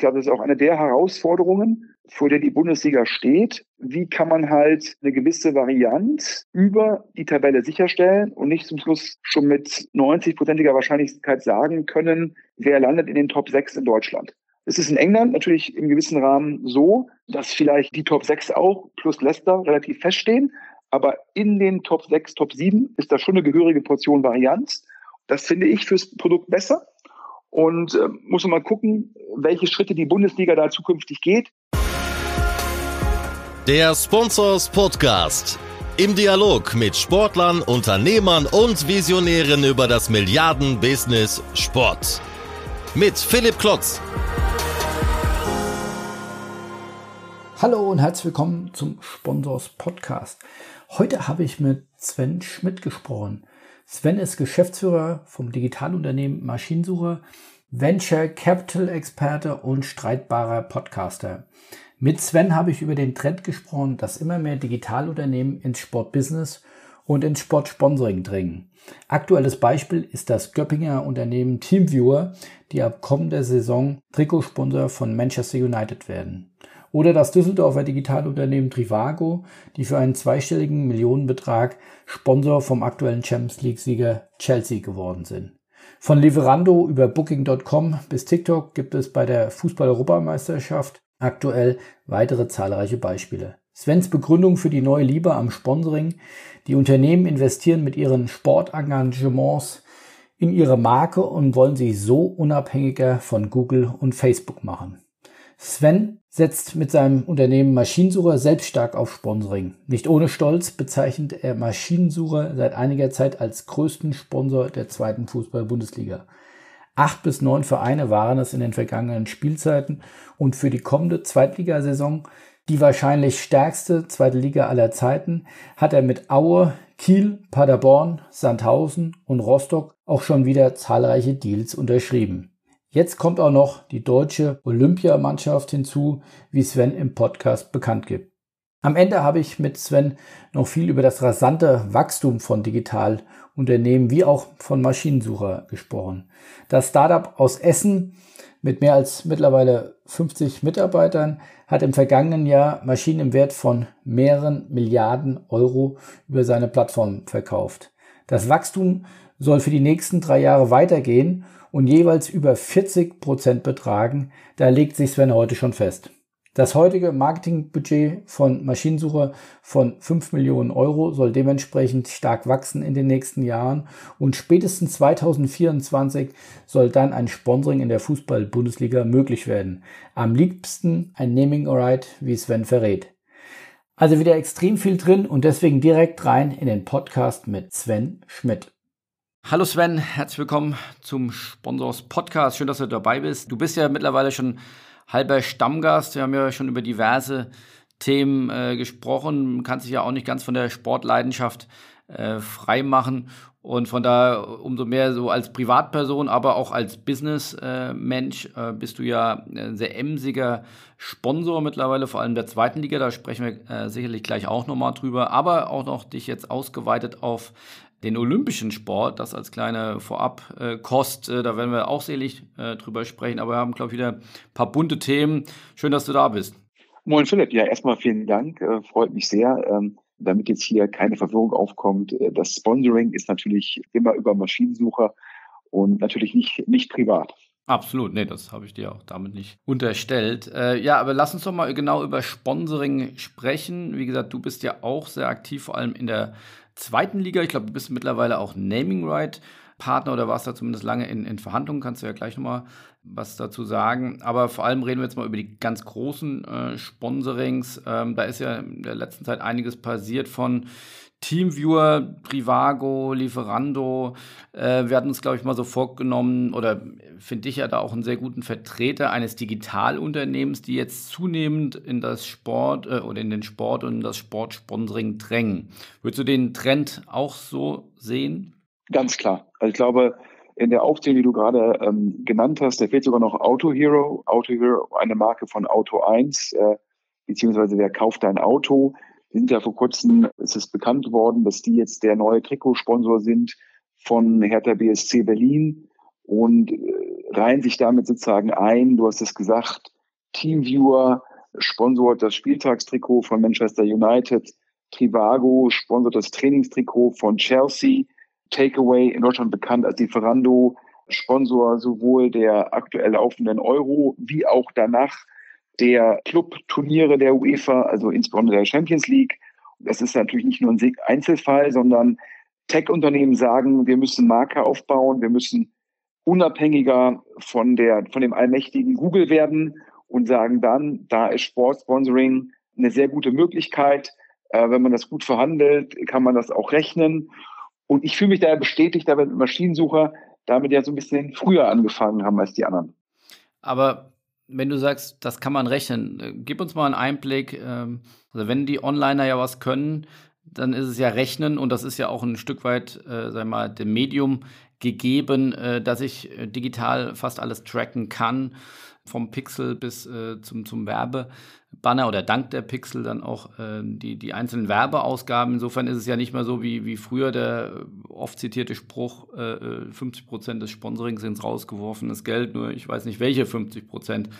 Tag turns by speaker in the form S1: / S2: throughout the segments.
S1: glaube, das ist auch eine der Herausforderungen, vor der die Bundesliga steht. Wie kann man halt eine gewisse Varianz über die Tabelle sicherstellen und nicht zum Schluss schon mit 90-prozentiger Wahrscheinlichkeit sagen können, wer landet in den Top 6 in Deutschland. Es ist in England natürlich im gewissen Rahmen so, dass vielleicht die Top 6 auch plus Leicester relativ feststehen. Aber in den Top 6, Top 7 ist da schon eine gehörige Portion Varianz. Das finde ich fürs Produkt besser. Und äh, muss man mal gucken, welche Schritte die Bundesliga da zukünftig geht.
S2: Der Sponsors Podcast. Im Dialog mit Sportlern, Unternehmern und Visionären über das Milliarden-Business Sport. Mit Philipp Klotz.
S3: Hallo und herzlich willkommen zum Sponsors Podcast. Heute habe ich mit Sven Schmidt gesprochen. Sven ist Geschäftsführer vom Digitalunternehmen Maschinensuche, Venture Capital Experte und streitbarer Podcaster. Mit Sven habe ich über den Trend gesprochen, dass immer mehr Digitalunternehmen ins Sportbusiness und ins Sportsponsoring dringen. Aktuelles Beispiel ist das Göppinger Unternehmen Teamviewer, die ab kommender Saison Trikotsponsor von Manchester United werden. Oder das Düsseldorfer Digitalunternehmen Trivago, die für einen zweistelligen Millionenbetrag Sponsor vom aktuellen Champions League-Sieger Chelsea geworden sind. Von Lieferando über Booking.com bis TikTok gibt es bei der Fußball-Europameisterschaft aktuell weitere zahlreiche Beispiele. Svens Begründung für die neue Liebe am Sponsoring. Die Unternehmen investieren mit ihren Sportengagements in ihre Marke und wollen sie so unabhängiger von Google und Facebook machen. Sven setzt mit seinem Unternehmen Maschinensucher selbst stark auf Sponsoring. Nicht ohne Stolz bezeichnet er Maschinensucher seit einiger Zeit als größten Sponsor der zweiten Fußball-Bundesliga. Acht bis neun Vereine waren es in den vergangenen Spielzeiten und für die kommende Zweitligasaison, die wahrscheinlich stärkste zweite Liga aller Zeiten, hat er mit Aue, Kiel, Paderborn, Sandhausen und Rostock auch schon wieder zahlreiche Deals unterschrieben. Jetzt kommt auch noch die deutsche Olympiamannschaft hinzu, wie Sven im Podcast bekannt gibt. Am Ende habe ich mit Sven noch viel über das rasante Wachstum von Digitalunternehmen wie auch von Maschinensucher gesprochen. Das Startup aus Essen mit mehr als mittlerweile 50 Mitarbeitern hat im vergangenen Jahr Maschinen im Wert von mehreren Milliarden Euro über seine Plattform verkauft. Das Wachstum soll für die nächsten drei Jahre weitergehen und jeweils über 40 Prozent betragen, da legt sich Sven heute schon fest. Das heutige Marketingbudget von Maschinensucher von 5 Millionen Euro soll dementsprechend stark wachsen in den nächsten Jahren und spätestens 2024 soll dann ein Sponsoring in der Fußball-Bundesliga möglich werden. Am liebsten ein Naming Right, wie Sven verrät. Also wieder extrem viel drin und deswegen direkt rein in den Podcast mit Sven Schmidt. Hallo Sven, herzlich willkommen zum Sponsors Podcast. Schön, dass du dabei bist. Du bist ja mittlerweile schon halber Stammgast. Wir haben ja schon über diverse Themen äh, gesprochen. Kannst dich ja auch nicht ganz von der Sportleidenschaft äh, frei machen. Und von da umso mehr so als Privatperson, aber auch als Businessmensch äh, bist du ja ein sehr emsiger Sponsor mittlerweile, vor allem der zweiten Liga. Da sprechen wir äh, sicherlich gleich auch nochmal drüber. Aber auch noch dich jetzt ausgeweitet auf den olympischen Sport, das als kleine Vorabkost, äh, da werden wir auch selig äh, drüber sprechen, aber wir haben, glaube ich, wieder ein paar bunte Themen. Schön, dass du da bist.
S1: Moin Philipp, ja, erstmal vielen Dank, äh, freut mich sehr. Ähm, damit jetzt hier keine Verwirrung aufkommt, das Sponsoring ist natürlich immer über Maschinensucher und natürlich nicht, nicht privat.
S3: Absolut, nee, das habe ich dir auch damit nicht unterstellt. Äh, ja, aber lass uns doch mal genau über Sponsoring sprechen. Wie gesagt, du bist ja auch sehr aktiv, vor allem in der zweiten Liga. Ich glaube, du bist mittlerweile auch Naming Right Partner oder warst da zumindest lange in, in Verhandlungen. Kannst du ja gleich nochmal was dazu sagen. Aber vor allem reden wir jetzt mal über die ganz großen äh, Sponsorings. Ähm, da ist ja in der letzten Zeit einiges passiert von Teamviewer, Trivago, Lieferando. Äh, wir hatten uns, glaube ich, mal so vorgenommen, oder finde ich ja da auch einen sehr guten Vertreter eines Digitalunternehmens, die jetzt zunehmend in das Sport äh, oder in den Sport und in das Sportsponsoring drängen. Würdest du den Trend auch so sehen?
S1: Ganz klar. Also ich glaube, in der Aufzählung, die du gerade ähm, genannt hast, da fehlt sogar noch Auto Hero. Auto Hero, eine Marke von Auto 1, äh, beziehungsweise wer kauft dein Auto? Sind ja vor kurzem, ist es bekannt worden, dass die jetzt der neue Trikotsponsor sind von Hertha BSC Berlin. Und äh, reihen sich damit sozusagen ein. Du hast es gesagt, Teamviewer sponsort das Spieltagstrikot von Manchester United. Trivago sponsort das Trainingstrikot von Chelsea. Takeaway in Deutschland bekannt als Lieferando, Sponsor sowohl der aktuell laufenden Euro wie auch danach der Clubturniere der UEFA, also insbesondere der Champions League. Das ist natürlich nicht nur ein Einzelfall, sondern Tech-Unternehmen sagen, wir müssen Marke aufbauen, wir müssen unabhängiger von der, von dem allmächtigen Google werden und sagen dann, da ist Sportsponsoring eine sehr gute Möglichkeit. Äh, wenn man das gut verhandelt, kann man das auch rechnen. Und ich fühle mich daher bestätigt, da wir mit Maschinensucher damit ja so ein bisschen früher angefangen haben als die anderen.
S3: Aber wenn du sagst, das kann man rechnen, äh, gib uns mal einen Einblick. Ähm, also wenn die Onliner ja was können, dann ist es ja Rechnen und das ist ja auch ein Stück weit, äh, sag mal, dem Medium gegeben, äh, dass ich äh, digital fast alles tracken kann, vom Pixel bis äh, zum, zum Werbebanner oder dank der Pixel dann auch äh, die, die einzelnen Werbeausgaben. Insofern ist es ja nicht mehr so wie, wie früher der oft zitierte Spruch, äh, 50 Prozent des Sponsorings ins rausgeworfenes Geld, nur ich weiß nicht welche 50 Prozent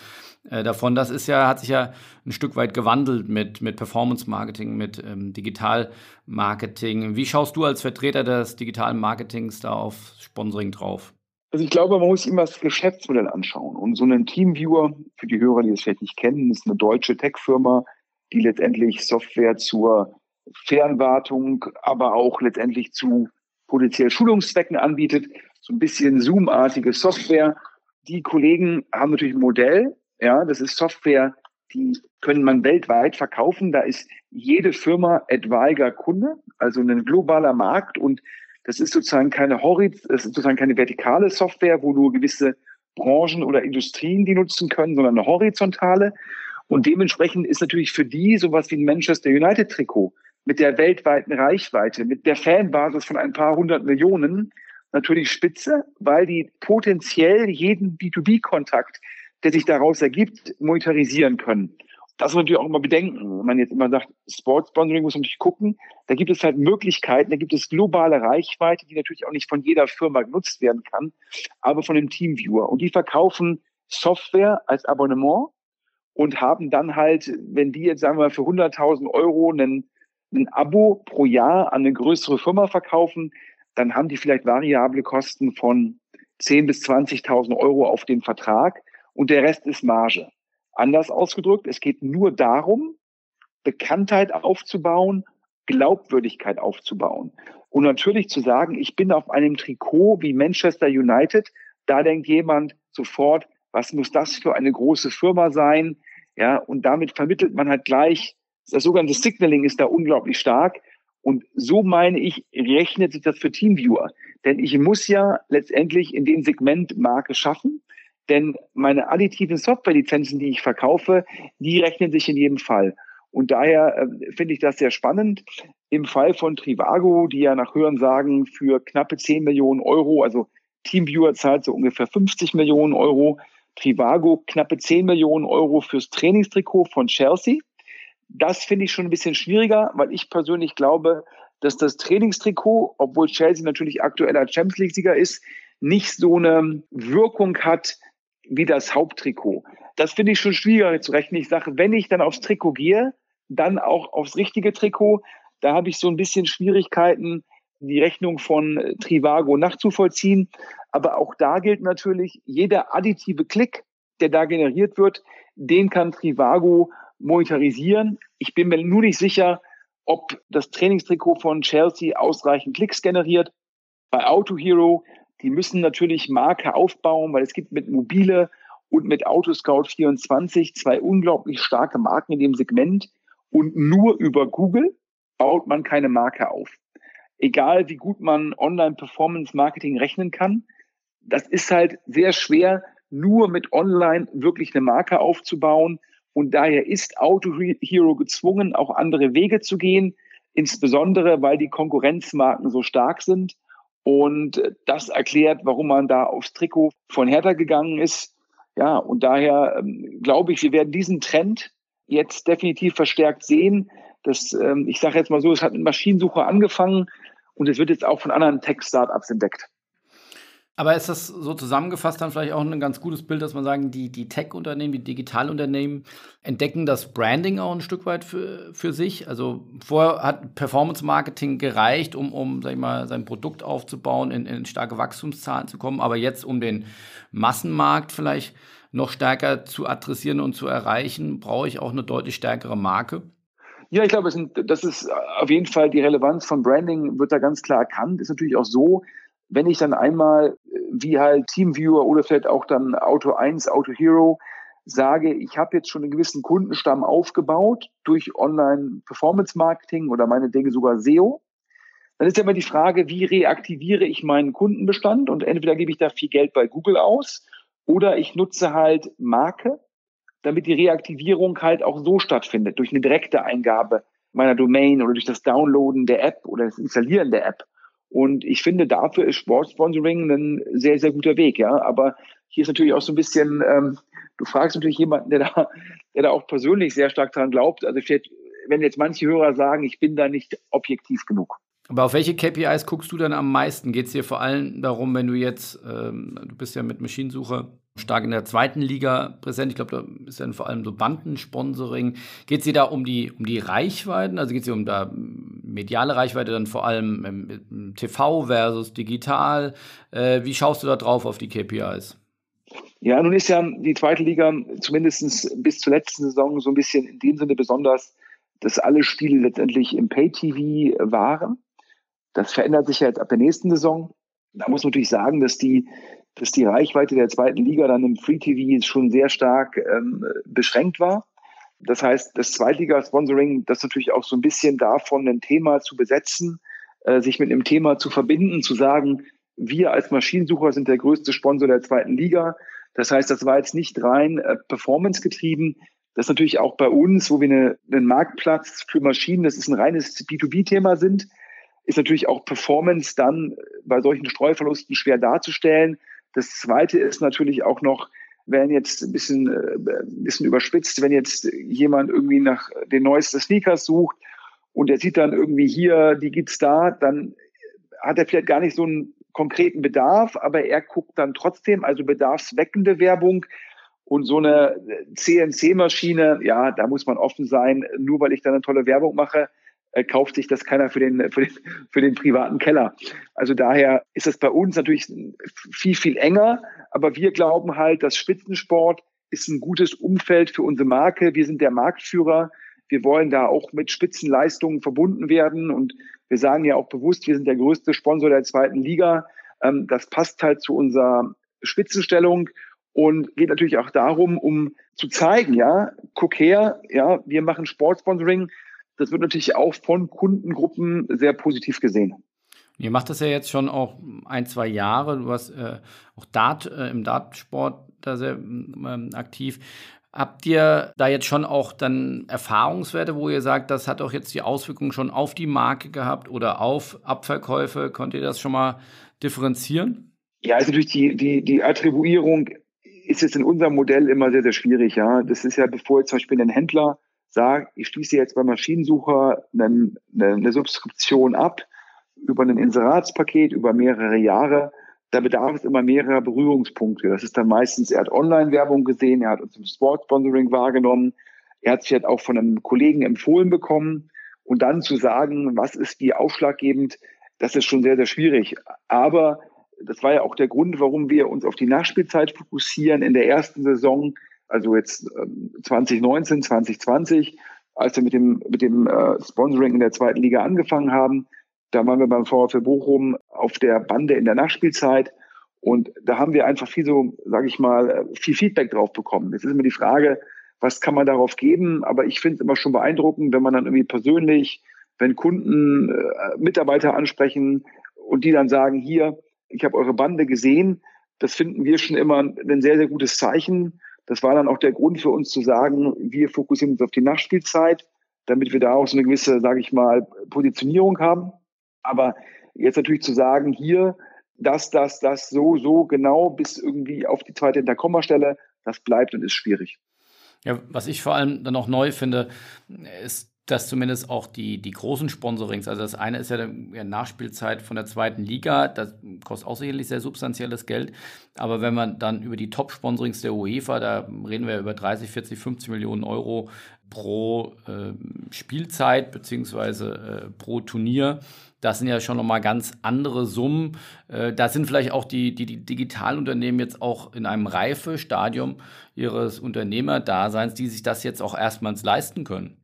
S3: äh, davon. Das ist ja, hat sich ja ein Stück weit gewandelt mit, mit Performance-Marketing, mit ähm, Digital-Marketing. Wie schaust du als Vertreter des digitalen Marketings da auf Sponsoring drauf?
S1: Also ich glaube, man muss immer das Geschäftsmodell anschauen. Und so einen Teamviewer, für die Hörer, die es vielleicht nicht kennen, ist eine deutsche Tech-Firma, die letztendlich Software zur Fernwartung, aber auch letztendlich zu potenziell Schulungszwecken anbietet. So ein bisschen Zoom-artige Software. Die Kollegen haben natürlich ein Modell, ja, das ist Software, die können man weltweit verkaufen. Da ist jede Firma etwaiger Kunde, also ein globaler Markt und das ist sozusagen keine Horiz, das ist sozusagen keine vertikale Software, wo nur gewisse Branchen oder Industrien die nutzen können, sondern eine horizontale. Und dementsprechend ist natürlich für die sowas wie ein Manchester United Trikot mit der weltweiten Reichweite, mit der Fanbasis von ein paar hundert Millionen natürlich spitze, weil die potenziell jeden B2B-Kontakt der sich daraus ergibt, monetarisieren können. Das muss man natürlich auch immer bedenken. Wenn man jetzt immer sagt, Sportsponsoring muss man natürlich gucken, da gibt es halt Möglichkeiten, da gibt es globale Reichweite, die natürlich auch nicht von jeder Firma genutzt werden kann, aber von dem Teamviewer. Und die verkaufen Software als Abonnement und haben dann halt, wenn die jetzt sagen wir für 100.000 Euro einen, ein Abo pro Jahr an eine größere Firma verkaufen, dann haben die vielleicht variable Kosten von 10.000 bis 20.000 Euro auf den Vertrag und der Rest ist Marge. Anders ausgedrückt, es geht nur darum, Bekanntheit aufzubauen, Glaubwürdigkeit aufzubauen. Und natürlich zu sagen, ich bin auf einem Trikot wie Manchester United, da denkt jemand sofort, was muss das für eine große Firma sein? Ja, und damit vermittelt man halt gleich, das sogenannte Signaling ist da unglaublich stark. Und so meine ich, rechnet sich das für Teamviewer. Denn ich muss ja letztendlich in dem Segment Marke schaffen. Denn meine additiven Softwarelizenzen, die ich verkaufe, die rechnen sich in jedem Fall. Und daher äh, finde ich das sehr spannend. Im Fall von Trivago, die ja nach Hörensagen für knappe 10 Millionen Euro, also Teamviewer zahlt so ungefähr 50 Millionen Euro, Trivago knappe 10 Millionen Euro fürs Trainingstrikot von Chelsea. Das finde ich schon ein bisschen schwieriger, weil ich persönlich glaube, dass das Trainingstrikot, obwohl Chelsea natürlich aktueller Champions League-Sieger ist, nicht so eine Wirkung hat, wie das Haupttrikot. Das finde ich schon schwieriger zu rechnen. Ich sage, wenn ich dann aufs Trikot gehe, dann auch aufs richtige Trikot. Da habe ich so ein bisschen Schwierigkeiten, die Rechnung von Trivago nachzuvollziehen. Aber auch da gilt natürlich, jeder additive Klick, der da generiert wird, den kann Trivago monetarisieren. Ich bin mir nur nicht sicher, ob das Trainingstrikot von Chelsea ausreichend Klicks generiert. Bei Auto Hero die müssen natürlich Marke aufbauen, weil es gibt mit Mobile und mit Autoscout 24 zwei unglaublich starke Marken in dem Segment. Und nur über Google baut man keine Marke auf. Egal wie gut man Online-Performance-Marketing rechnen kann, das ist halt sehr schwer, nur mit Online wirklich eine Marke aufzubauen. Und daher ist Auto Hero gezwungen, auch andere Wege zu gehen, insbesondere weil die Konkurrenzmarken so stark sind. Und das erklärt, warum man da aufs Trikot von Hertha gegangen ist. Ja, und daher ähm, glaube ich, wir werden diesen Trend jetzt definitiv verstärkt sehen. Das, ähm, ich sage jetzt mal so, es hat mit Maschinensucher angefangen und es wird jetzt auch von anderen Tech-Startups entdeckt.
S3: Aber ist das so zusammengefasst dann vielleicht auch ein ganz gutes Bild, dass man sagen, die, die Tech-Unternehmen, die Digitalunternehmen entdecken das Branding auch ein Stück weit für, für sich? Also vorher hat Performance-Marketing gereicht, um, um sag ich mal, sein Produkt aufzubauen, in, in starke Wachstumszahlen zu kommen, aber jetzt, um den Massenmarkt vielleicht noch stärker zu adressieren und zu erreichen, brauche ich auch eine deutlich stärkere Marke?
S1: Ja, ich glaube, das ist auf jeden Fall die Relevanz von Branding wird da ganz klar erkannt. Ist natürlich auch so, wenn ich dann einmal wie halt Teamviewer oder vielleicht auch dann Auto 1, Auto Hero sage, ich habe jetzt schon einen gewissen Kundenstamm aufgebaut durch Online-Performance-Marketing oder meine Dinge sogar SEO, dann ist ja immer die Frage, wie reaktiviere ich meinen Kundenbestand? Und entweder gebe ich da viel Geld bei Google aus oder ich nutze halt Marke, damit die Reaktivierung halt auch so stattfindet, durch eine direkte Eingabe meiner Domain oder durch das Downloaden der App oder das Installieren der App. Und ich finde, dafür ist Sportsponsoring ein sehr, sehr guter Weg, ja. Aber hier ist natürlich auch so ein bisschen, ähm, du fragst natürlich jemanden, der da, der da auch persönlich sehr stark dran glaubt. Also vielleicht, wenn jetzt manche Hörer sagen, ich bin da nicht objektiv genug.
S3: Aber auf welche KPIs guckst du dann am meisten? Geht es dir vor allem darum, wenn du jetzt, ähm, du bist ja mit Maschinensuche stark in der zweiten Liga präsent. Ich glaube, da ist dann vor allem so Bandensponsoring. Geht es dir da um die, um die Reichweiten? Also geht es dir um da mediale Reichweite dann vor allem im, im TV versus digital? Äh, wie schaust du da drauf auf die KPIs?
S1: Ja, nun ist ja die zweite Liga zumindest bis zur letzten Saison so ein bisschen in dem Sinne besonders, dass alle Spiele letztendlich im Pay-TV waren. Das verändert sich ja jetzt ab der nächsten Saison. Da muss man natürlich sagen, dass die dass die Reichweite der zweiten Liga dann im Free TV schon sehr stark ähm, beschränkt war. Das heißt, das Zweitliga-Sponsoring, das natürlich auch so ein bisschen davon, ein Thema zu besetzen, äh, sich mit einem Thema zu verbinden, zu sagen, wir als Maschinensucher sind der größte Sponsor der zweiten Liga. Das heißt, das war jetzt nicht rein äh, performance getrieben. Das natürlich auch bei uns, wo wir eine, einen Marktplatz für Maschinen, das ist ein reines B2B-Thema sind, ist natürlich auch Performance dann bei solchen Streuverlusten schwer darzustellen. Das zweite ist natürlich auch noch, wenn jetzt ein bisschen, äh, ein bisschen überspitzt, wenn jetzt jemand irgendwie nach den neuesten Sneakers sucht und er sieht dann irgendwie hier, die gibt's da, dann hat er vielleicht gar nicht so einen konkreten Bedarf, aber er guckt dann trotzdem, also bedarfsweckende Werbung. Und so eine CNC-Maschine, ja, da muss man offen sein, nur weil ich da eine tolle Werbung mache, äh, kauft sich das keiner für den, für den, für den privaten Keller. Also daher ist es bei uns natürlich viel, viel enger, aber wir glauben halt, dass Spitzensport ist ein gutes Umfeld für unsere Marke. Wir sind der Marktführer. Wir wollen da auch mit Spitzenleistungen verbunden werden und wir sagen ja auch bewusst, wir sind der größte Sponsor der zweiten Liga. Ähm, das passt halt zu unserer Spitzenstellung und geht natürlich auch darum, um zu zeigen, ja, guck her, ja, wir machen Sportsponsoring, das wird natürlich auch von Kundengruppen sehr positiv gesehen.
S3: Ihr macht das ja jetzt schon auch ein, zwei Jahre. Du warst äh, auch Dart, äh, im Dartsport da sehr ähm, aktiv. Habt ihr da jetzt schon auch dann Erfahrungswerte, wo ihr sagt, das hat auch jetzt die Auswirkungen schon auf die Marke gehabt oder auf Abverkäufe? Konnt ihr das schon mal differenzieren?
S1: Ja, also durch die, die, die Attribuierung ist es in unserem Modell immer sehr, sehr schwierig. Ja, das ist ja, bevor jetzt zum Beispiel ein Händler sage, ich schließe jetzt beim Maschinensucher eine, eine, Subskription ab über ein Inseratspaket über mehrere Jahre. Da bedarf es immer mehrerer Berührungspunkte. Das ist dann meistens, er hat Online-Werbung gesehen, er hat uns im Sportsponsoring wahrgenommen, er hat sich halt auch von einem Kollegen empfohlen bekommen. Und dann zu sagen, was ist die ausschlaggebend, das ist schon sehr, sehr schwierig. Aber das war ja auch der Grund, warum wir uns auf die Nachspielzeit fokussieren. In der ersten Saison also jetzt 2019, ähm, 2020, als wir mit dem, mit dem äh, Sponsoring in der zweiten Liga angefangen haben. Da waren wir beim VfL Bochum auf der Bande in der Nachspielzeit. Und da haben wir einfach viel so, sage ich mal, äh, viel Feedback drauf bekommen. Jetzt ist immer die Frage, was kann man darauf geben? Aber ich finde es immer schon beeindruckend, wenn man dann irgendwie persönlich, wenn Kunden äh, Mitarbeiter ansprechen und die dann sagen, hier, ich habe eure Bande gesehen, das finden wir schon immer ein sehr, sehr gutes Zeichen. Das war dann auch der Grund für uns zu sagen, wir fokussieren uns auf die Nachspielzeit, damit wir da auch so eine gewisse, sage ich mal, Positionierung haben. Aber jetzt natürlich zu sagen, hier, das, das, das, so, so genau bis irgendwie auf die zweite Hinterkommastelle, das bleibt und ist schwierig.
S3: Ja, was ich vor allem dann auch neu finde, ist dass zumindest auch die, die großen Sponsorings, also das eine ist ja die Nachspielzeit von der zweiten Liga, das kostet auch sicherlich sehr substanzielles Geld. Aber wenn man dann über die Top-Sponsorings der UEFA, da reden wir über 30, 40, 50 Millionen Euro pro äh, Spielzeit beziehungsweise äh, pro Turnier, das sind ja schon nochmal ganz andere Summen. Äh, da sind vielleicht auch die, die, die Digitalunternehmen jetzt auch in einem Reifestadium ihres Unternehmerdaseins, die sich das jetzt auch erstmals leisten können.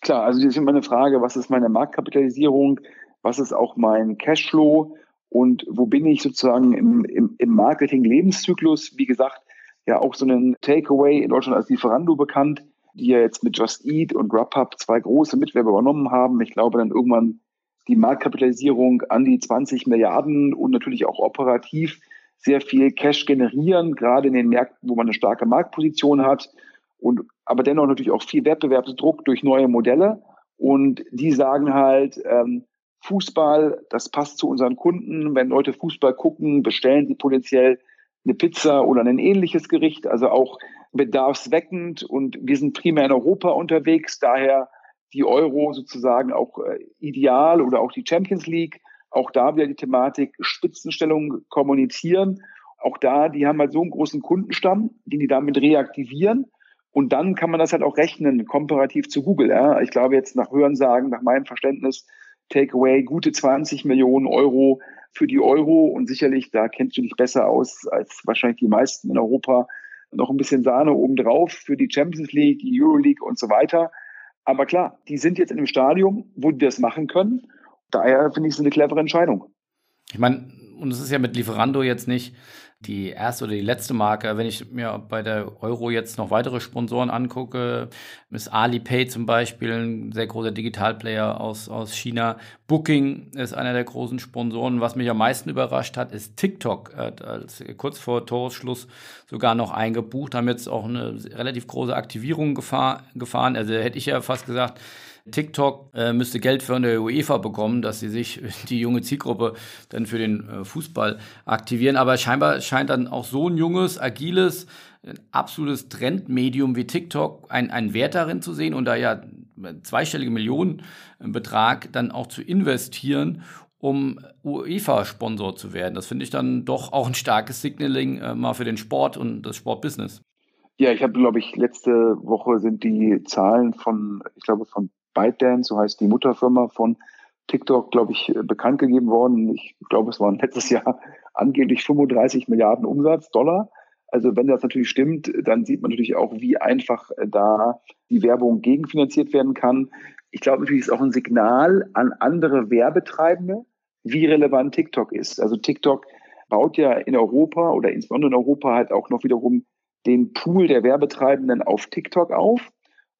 S1: Klar, also das ist immer eine Frage, was ist meine Marktkapitalisierung, was ist auch mein Cashflow und wo bin ich sozusagen im, im, im Marketing-Lebenszyklus? Wie gesagt, ja auch so einen Takeaway in Deutschland als Lieferando bekannt, die ja jetzt mit Just Eat und Grubhub zwei große Mitwerber übernommen haben. Ich glaube dann irgendwann die Marktkapitalisierung an die 20 Milliarden und natürlich auch operativ sehr viel Cash generieren, gerade in den Märkten, wo man eine starke Marktposition hat und aber dennoch natürlich auch viel Wettbewerbsdruck durch neue Modelle. Und die sagen halt, ähm, Fußball, das passt zu unseren Kunden. Wenn Leute Fußball gucken, bestellen sie potenziell eine Pizza oder ein ähnliches Gericht, also auch bedarfsweckend. Und wir sind primär in Europa unterwegs, daher die Euro sozusagen auch äh, ideal oder auch die Champions League. Auch da wieder die Thematik Spitzenstellung kommunizieren. Auch da, die haben halt so einen großen Kundenstamm, den die damit reaktivieren. Und dann kann man das halt auch rechnen, komparativ zu Google. Ja. Ich glaube jetzt nach Hörensagen, nach meinem Verständnis, Takeaway gute 20 Millionen Euro für die Euro. Und sicherlich, da kennst du dich besser aus als wahrscheinlich die meisten in Europa, noch ein bisschen Sahne obendrauf für die Champions League, die Euro League und so weiter. Aber klar, die sind jetzt in einem Stadium, wo die das machen können. Daher finde ich es eine clevere Entscheidung.
S3: Ich meine, und es ist ja mit Lieferando jetzt nicht die erste oder die letzte Marke. Wenn ich mir bei der Euro jetzt noch weitere Sponsoren angucke, ist Alipay zum Beispiel ein sehr großer Digitalplayer aus, aus China. Booking ist einer der großen Sponsoren. Was mich am meisten überrascht hat, ist TikTok. Als kurz vor Toresschluss sogar noch eingebucht, haben jetzt auch eine relativ große Aktivierung gefahren. Also hätte ich ja fast gesagt, TikTok äh, müsste Geld von der UEFA bekommen, dass sie sich die junge Zielgruppe dann für den äh, Fußball aktivieren. Aber scheinbar scheint dann auch so ein junges, agiles, ein absolutes Trendmedium wie TikTok einen Wert darin zu sehen und da ja zweistellige Millionenbetrag dann auch zu investieren, um UEFA-Sponsor zu werden. Das finde ich dann doch auch ein starkes Signaling äh, mal für den Sport und das Sportbusiness.
S1: Ja, ich habe, glaube ich, letzte Woche sind die Zahlen von, ich glaube, von ByteDance, so heißt die Mutterfirma von TikTok, glaube ich, bekannt gegeben worden. Ich glaube, es waren letztes Jahr angeblich 35 Milliarden Umsatz, Dollar. Also wenn das natürlich stimmt, dann sieht man natürlich auch, wie einfach da die Werbung gegenfinanziert werden kann. Ich glaube natürlich ist auch ein Signal an andere Werbetreibende, wie relevant TikTok ist. Also TikTok baut ja in Europa oder insbesondere in Europa halt auch noch wiederum den Pool der Werbetreibenden auf TikTok auf.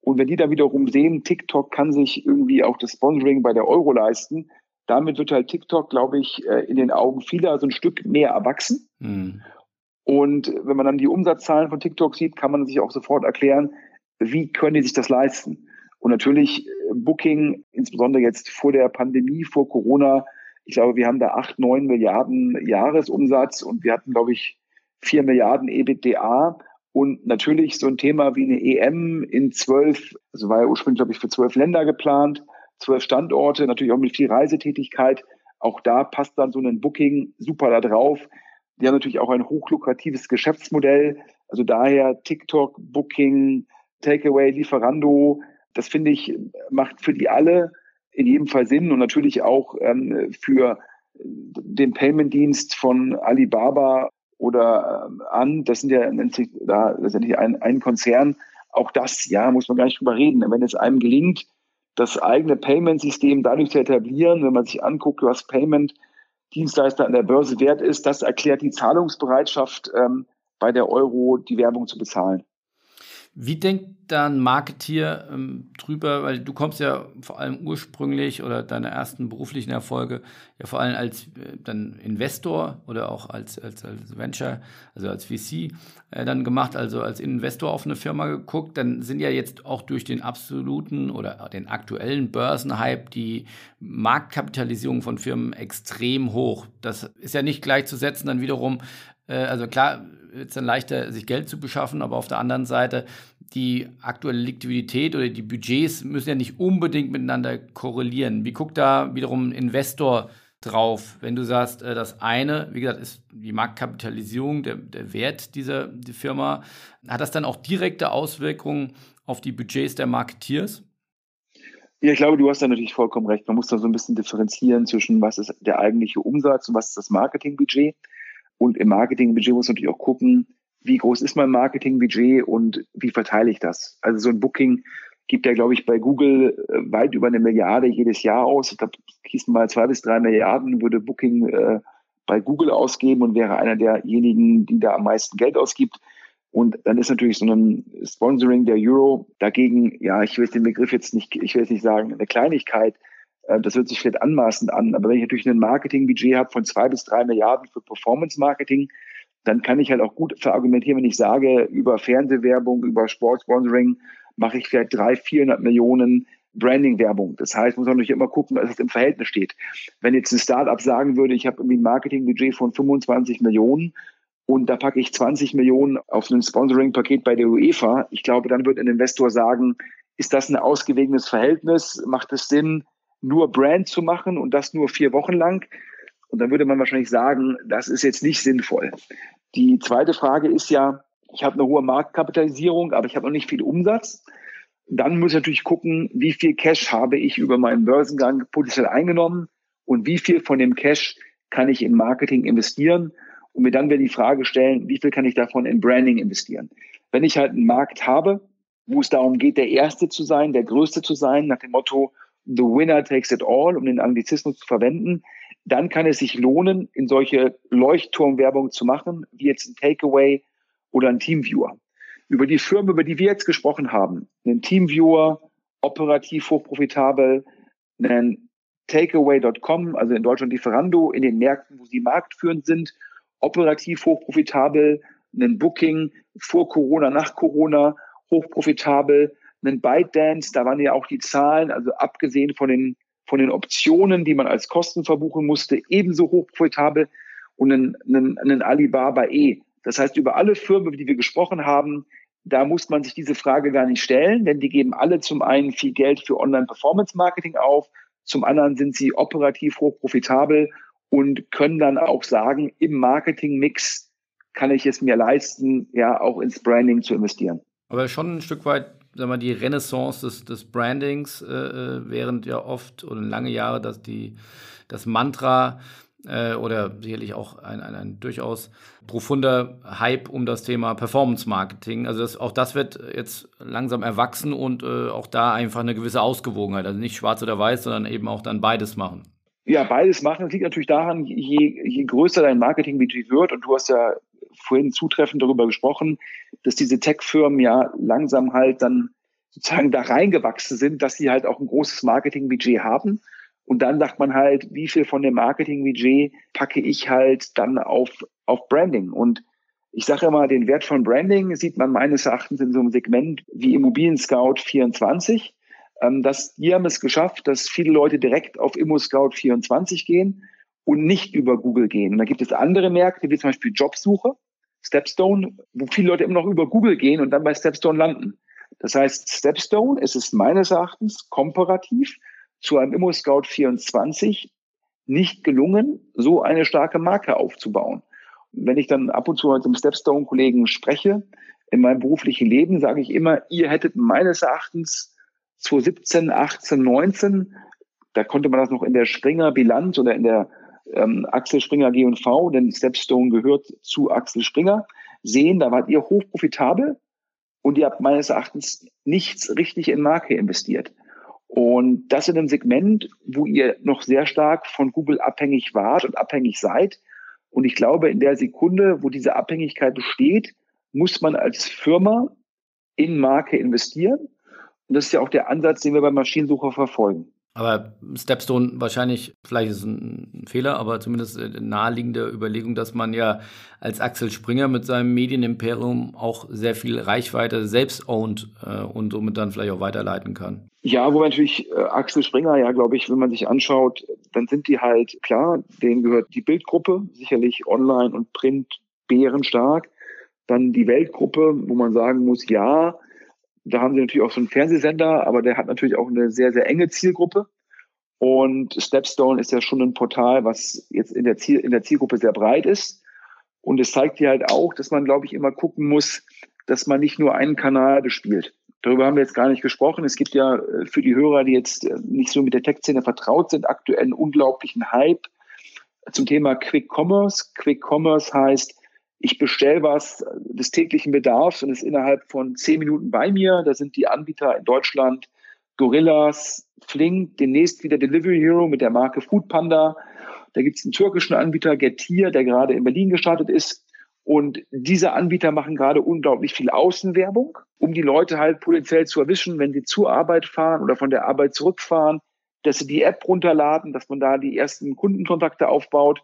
S1: Und wenn die dann wiederum sehen, TikTok kann sich irgendwie auch das Sponsoring bei der Euro leisten, damit wird halt TikTok, glaube ich, äh, in den Augen vieler so ein Stück mehr erwachsen. Mhm. Und wenn man dann die Umsatzzahlen von TikTok sieht, kann man sich auch sofort erklären, wie können die sich das leisten? Und natürlich äh, Booking, insbesondere jetzt vor der Pandemie, vor Corona, ich glaube, wir haben da acht, neun Milliarden Jahresumsatz und wir hatten, glaube ich, vier Milliarden EBITDA. Und natürlich so ein Thema wie eine EM in zwölf, also war ja ursprünglich, glaube ich, für zwölf Länder geplant, zwölf Standorte, natürlich auch mit viel Reisetätigkeit. Auch da passt dann so ein Booking super da drauf. Die haben natürlich auch ein hochlukratives Geschäftsmodell. Also daher TikTok, Booking, Takeaway, Lieferando. Das finde ich, macht für die alle in jedem Fall Sinn und natürlich auch ähm, für den Payment-Dienst von Alibaba oder ähm, an. Das sind ja da letztendlich ein, ein Konzern. Auch das, ja, muss man gar nicht drüber reden. Wenn es einem gelingt, das eigene Payment-System dadurch zu etablieren, wenn man sich anguckt, was Payment-Dienstleister an der Börse wert ist, das erklärt die Zahlungsbereitschaft ähm, bei der Euro, die Werbung zu bezahlen.
S3: Wie denkt da ein Marketier ähm, drüber, weil du kommst ja vor allem ursprünglich oder deine ersten beruflichen Erfolge ja vor allem als äh, dann Investor oder auch als, als, als Venture, also als VC äh, dann gemacht, also als Investor auf eine Firma geguckt, dann sind ja jetzt auch durch den absoluten oder den aktuellen Börsenhype die Marktkapitalisierung von Firmen extrem hoch. Das ist ja nicht gleichzusetzen dann wiederum also klar, es dann leichter, sich Geld zu beschaffen, aber auf der anderen Seite die aktuelle Liquidität oder die Budgets müssen ja nicht unbedingt miteinander korrelieren. Wie guckt da wiederum ein Investor drauf, wenn du sagst, äh, das eine, wie gesagt, ist die Marktkapitalisierung, der, der Wert dieser die Firma. Hat das dann auch direkte Auswirkungen auf die Budgets der Marketeers?
S1: Ja, ich glaube, du hast da natürlich vollkommen recht. Man muss da so ein bisschen differenzieren zwischen, was ist der eigentliche Umsatz und was ist das Marketingbudget. Und im Marketingbudget muss man natürlich auch gucken, wie groß ist mein Marketingbudget und wie verteile ich das. Also so ein Booking gibt ja, glaube ich, bei Google äh, weit über eine Milliarde jedes Jahr aus. Glaube, hießen mal zwei bis drei Milliarden würde Booking äh, bei Google ausgeben und wäre einer derjenigen, die da am meisten Geld ausgibt. Und dann ist natürlich so ein Sponsoring der Euro dagegen, ja, ich will den Begriff jetzt nicht, ich will jetzt nicht sagen, eine Kleinigkeit. Äh, das hört sich vielleicht anmaßend an. Aber wenn ich natürlich ein Marketingbudget habe von zwei bis drei Milliarden für Performance Marketing, dann kann ich halt auch gut verargumentieren, wenn ich sage, über Fernsehwerbung, über Sportsponsoring mache ich vielleicht drei, vierhundert Millionen Branding-Werbung. Das heißt, muss man natürlich immer gucken, dass es im Verhältnis steht. Wenn jetzt ein Startup sagen würde, ich habe irgendwie ein Marketingbudget von 25 Millionen und da packe ich 20 Millionen auf ein Sponsoring-Paket bei der UEFA, ich glaube, dann wird ein Investor sagen, ist das ein ausgewogenes Verhältnis? Macht es Sinn, nur Brand zu machen und das nur vier Wochen lang? Und dann würde man wahrscheinlich sagen, das ist jetzt nicht sinnvoll. Die zweite Frage ist ja, ich habe eine hohe Marktkapitalisierung, aber ich habe noch nicht viel Umsatz. Dann muss ich natürlich gucken, wie viel Cash habe ich über meinen Börsengang potenziell eingenommen und wie viel von dem Cash kann ich in Marketing investieren und mir dann wieder die Frage stellen, wie viel kann ich davon in Branding investieren. Wenn ich halt einen Markt habe, wo es darum geht, der Erste zu sein, der Größte zu sein, nach dem Motto, the winner takes it all, um den Anglizismus zu verwenden, dann kann es sich lohnen, in solche Leuchtturmwerbung zu machen, wie jetzt ein Takeaway oder ein Teamviewer. Über die Firmen, über die wir jetzt gesprochen haben, einen Teamviewer, operativ hochprofitabel, einen Takeaway.com, also in Deutschland Lieferando, in den Märkten, wo sie marktführend sind, operativ hochprofitabel, einen Booking vor Corona, nach Corona, hochprofitabel, einen ByteDance, da waren ja auch die Zahlen, also abgesehen von den von den Optionen, die man als Kosten verbuchen musste, ebenso hochprofitabel und einen, einen, einen Alibaba E. Das heißt, über alle Firmen, über die wir gesprochen haben, da muss man sich diese Frage gar nicht stellen, denn die geben alle zum einen viel Geld für Online-Performance-Marketing auf, zum anderen sind sie operativ hochprofitabel und können dann auch sagen, im Marketing-Mix kann ich es mir leisten, ja, auch ins Branding zu investieren.
S3: Aber schon ein Stück weit sag mal, die Renaissance des, des Brandings, äh, äh, während ja oft oder lange Jahre dass die, das Mantra äh, oder sicherlich auch ein, ein, ein, durchaus profunder Hype um das Thema Performance Marketing. Also das, auch das wird jetzt langsam erwachsen und äh, auch da einfach eine gewisse Ausgewogenheit. Also nicht schwarz oder weiß, sondern eben auch dann beides machen.
S1: Ja, beides machen. Das liegt natürlich daran, je, je größer dein Marketingbudget wird, und du hast ja vorhin zutreffend darüber gesprochen, dass diese Tech-Firmen ja langsam halt dann sozusagen da reingewachsen sind, dass sie halt auch ein großes Marketingbudget haben. Und dann sagt man halt, wie viel von dem Marketingbudget packe ich halt dann auf, auf Branding? Und ich sage immer, den Wert von Branding sieht man meines Erachtens in so einem Segment wie Immobilien Scout 24. Ähm, dass die haben es geschafft, dass viele Leute direkt auf Immo Scout 24 gehen und nicht über Google gehen. Und da gibt es andere Märkte, wie zum Beispiel Jobsuche. Stepstone, wo viele Leute immer noch über Google gehen und dann bei Stepstone landen. Das heißt, Stepstone ist es meines Erachtens komparativ zu einem ImmoScout 24 nicht gelungen, so eine starke Marke aufzubauen. wenn ich dann ab und zu mit einem Stepstone-Kollegen spreche, in meinem beruflichen Leben sage ich immer, ihr hättet meines Erachtens 2017, 18, 19, da konnte man das noch in der Springer Bilanz oder in der ähm, Axel Springer G&V, denn Stepstone gehört zu Axel Springer, sehen, da wart ihr hochprofitabel und ihr habt meines Erachtens nichts richtig in Marke investiert. Und das in einem Segment, wo ihr noch sehr stark von Google abhängig wart und abhängig seid. Und ich glaube, in der Sekunde, wo diese Abhängigkeit besteht, muss man als Firma in Marke investieren. Und das ist ja auch der Ansatz, den wir beim Maschinensucher verfolgen.
S3: Aber Stepstone wahrscheinlich, vielleicht ist es ein Fehler, aber zumindest eine naheliegende Überlegung, dass man ja als Axel Springer mit seinem Medienimperium auch sehr viel Reichweite selbst ownt äh, und somit dann vielleicht auch weiterleiten kann.
S1: Ja, wo natürlich äh, Axel Springer, ja, glaube ich, wenn man sich anschaut, dann sind die halt, klar, denen gehört die Bildgruppe, sicherlich online und print bärenstark. Dann die Weltgruppe, wo man sagen muss, ja, Da haben sie natürlich auch so einen Fernsehsender, aber der hat natürlich auch eine sehr, sehr enge Zielgruppe. Und Stepstone ist ja schon ein Portal, was jetzt in der, Ziel, in der Zielgruppe sehr breit ist. Und es zeigt dir halt auch, dass man, glaube ich, immer gucken muss, dass man nicht nur einen Kanal bespielt. Darüber haben wir jetzt gar nicht gesprochen. Es gibt ja äh, für die Hörer, die jetzt äh, nicht so mit der Tech-Szene vertraut sind, aktuell einen unglaublichen Hype zum Thema Quick Commerce. Quick Commerce heißt, ich bestelle was des täglichen Bedarfs und ist innerhalb von zehn Minuten bei mir. Da sind die Anbieter in Deutschland Gorillas, Flink, demnächst wieder Delivery Hero mit der Marke Food Panda. Da gibt es einen türkischen Anbieter, Getir, der gerade in Berlin gestartet ist. Und diese Anbieter machen gerade unglaublich viel Außenwerbung, um die Leute halt potenziell zu erwischen, wenn sie zur Arbeit fahren oder von der Arbeit zurückfahren, dass sie die App runterladen, dass man da die ersten Kundenkontakte aufbaut.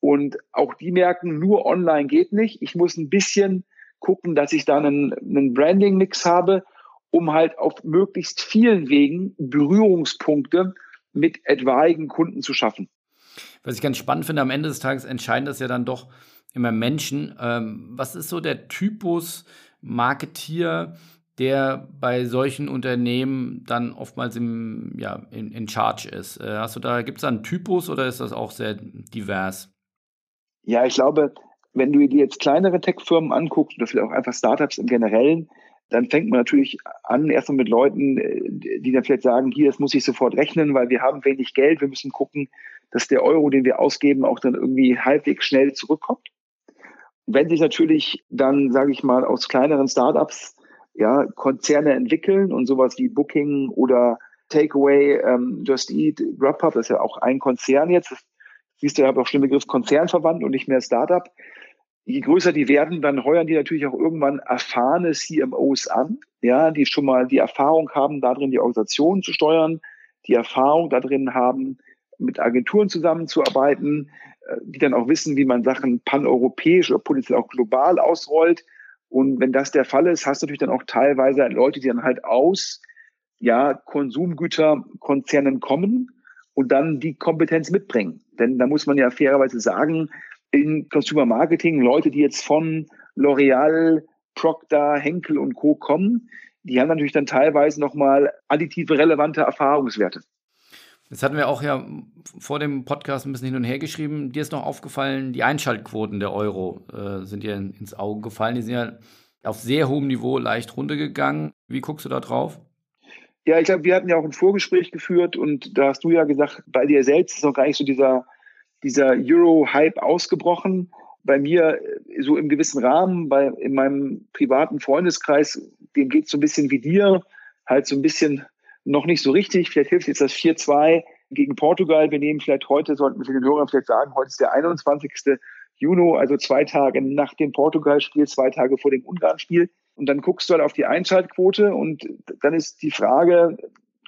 S1: Und auch die merken, nur online geht nicht. Ich muss ein bisschen gucken, dass ich da einen, einen Branding-Mix habe, um halt auf möglichst vielen Wegen Berührungspunkte mit etwaigen Kunden zu schaffen.
S3: Was ich ganz spannend finde, am Ende des Tages entscheidend ist ja dann doch immer Menschen. Ähm, was ist so der Typus Marketier, der bei solchen Unternehmen dann oftmals im, ja, in, in Charge ist? Äh, hast du da, gibt es da einen Typus oder ist das auch sehr divers?
S1: Ja, ich glaube, wenn du dir jetzt kleinere Tech-Firmen anguckst oder vielleicht auch einfach Startups im Generellen, dann fängt man natürlich an, erstmal mit Leuten, äh, die dann vielleicht sagen, hier, das muss ich sofort rechnen, weil wir haben wenig Geld, wir müssen gucken, dass der Euro, den wir ausgeben, auch dann irgendwie halbwegs schnell zurückkommt. Wenn sich natürlich dann, sage ich mal, aus kleineren Startups ja, Konzerne entwickeln und sowas wie Booking oder Takeaway, ähm, Just Eat, Grubhub, das ist ja auch ein Konzern jetzt. Siehst du, ich habe auch schon den Begriff Konzernverband und nicht mehr Startup. Je größer die werden, dann heuern die natürlich auch irgendwann erfahrene CMOs an, ja, die schon mal die Erfahrung haben, darin die Organisation zu steuern, die Erfahrung darin haben, mit Agenturen zusammenzuarbeiten, äh, die dann auch wissen, wie man Sachen paneuropäisch oder potenziell auch global ausrollt. Und wenn das der Fall ist, hast du natürlich dann auch teilweise Leute, die dann halt aus ja, Konsumgüterkonzernen kommen und dann die Kompetenz mitbringen. Denn da muss man ja fairerweise sagen, in Consumer Marketing, Leute, die jetzt von L'Oreal, Procter, Henkel und Co. kommen, die haben natürlich dann teilweise nochmal additive relevante Erfahrungswerte.
S3: Jetzt hatten wir auch ja vor dem Podcast ein bisschen hin und her geschrieben. Dir ist noch aufgefallen, die Einschaltquoten der Euro äh, sind dir ins Auge gefallen. Die sind ja auf sehr hohem Niveau leicht runtergegangen. Wie guckst du da drauf?
S1: Ja, ich glaube, wir hatten ja auch ein Vorgespräch geführt und da hast du ja gesagt, bei dir selbst ist noch gar nicht so dieser, dieser Euro-Hype ausgebrochen. Bei mir äh, so im gewissen Rahmen, bei, in meinem privaten Freundeskreis, dem geht es so ein bisschen wie dir, halt so ein bisschen noch nicht so richtig. Vielleicht hilft jetzt das 4-2 gegen Portugal. Wir nehmen vielleicht heute, sollten wir für den Hörern vielleicht sagen, heute ist der 21. Juni, also zwei Tage nach dem Portugal-Spiel, zwei Tage vor dem Ungarn-Spiel. Und dann guckst du halt auf die Einschaltquote und dann ist die Frage,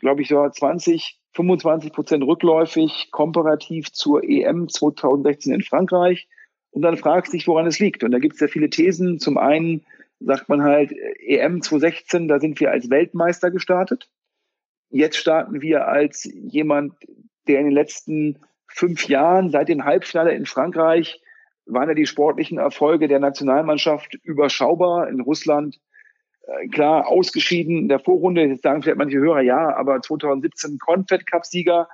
S1: glaube ich, so 20, 25 Prozent rückläufig komparativ zur EM 2016 in Frankreich. Und dann fragst du dich, woran es liegt. Und da gibt es ja viele Thesen. Zum einen sagt man halt, EM 2016, da sind wir als Weltmeister gestartet. Jetzt starten wir als jemand, der in den letzten fünf Jahren seit dem Halbfinale in Frankreich waren ja die sportlichen Erfolge der Nationalmannschaft überschaubar. In Russland äh, klar ausgeschieden in der Vorrunde. Jetzt sagen vielleicht manche Hörer, ja, aber 2017 Confed Cup Sieger.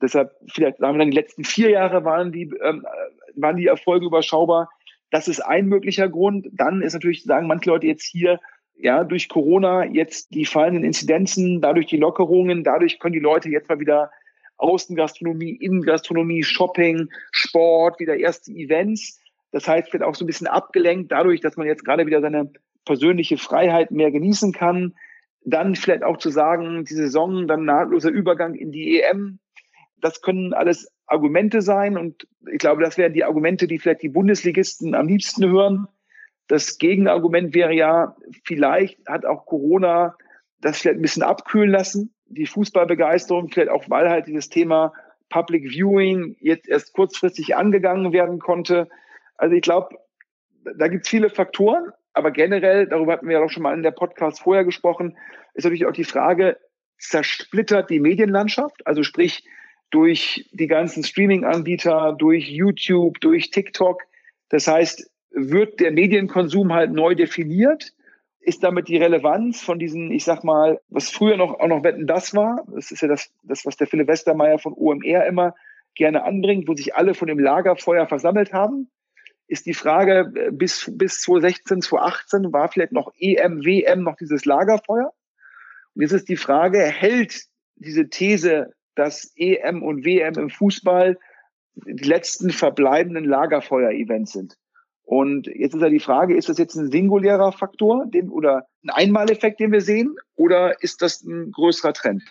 S1: Deshalb vielleicht sagen wir dann, die letzten vier Jahre waren die, ähm, waren die Erfolge überschaubar. Das ist ein möglicher Grund. Dann ist natürlich, sagen manche Leute jetzt hier, ja, durch Corona jetzt die fallenden Inzidenzen, dadurch die Lockerungen, dadurch können die Leute jetzt mal wieder Außengastronomie, Innengastronomie, Shopping, Sport, wieder erste Events. Das heißt, wird auch so ein bisschen abgelenkt dadurch, dass man jetzt gerade wieder seine persönliche Freiheit mehr genießen kann. Dann vielleicht auch zu sagen, die Saison, dann nahtloser Übergang in die EM. Das können alles Argumente sein. Und ich glaube, das wären die Argumente, die vielleicht die Bundesligisten am liebsten hören. Das Gegenargument wäre ja, vielleicht hat auch Corona das vielleicht ein bisschen abkühlen lassen, die Fußballbegeisterung, vielleicht auch, weil halt dieses Thema Public Viewing jetzt erst kurzfristig angegangen werden konnte. Also ich glaube, da gibt es viele Faktoren, aber generell, darüber hatten wir ja auch schon mal in der Podcast vorher gesprochen, ist natürlich auch die Frage, zersplittert die Medienlandschaft, also sprich durch die ganzen Streaming-Anbieter, durch YouTube, durch TikTok. Das heißt, wird der Medienkonsum halt neu definiert. Ist damit die Relevanz von diesen, ich sag mal, was früher noch auch noch Wetten das war. Das ist ja das, das was der Philipp Westermeier von OMR immer gerne anbringt, wo sich alle von dem Lagerfeuer versammelt haben. Ist die Frage, äh, bis, bis 2016, 2018 war vielleicht noch EM, WM noch dieses Lagerfeuer? Und jetzt ist die Frage, hält diese These, dass EM und WM im Fußball die letzten verbleibenden Lagerfeuer-Events sind? Und jetzt ist ja die Frage, ist das jetzt ein singulärer Faktor den, oder ein Einmaleffekt, den wir sehen, oder ist das ein größerer Trend?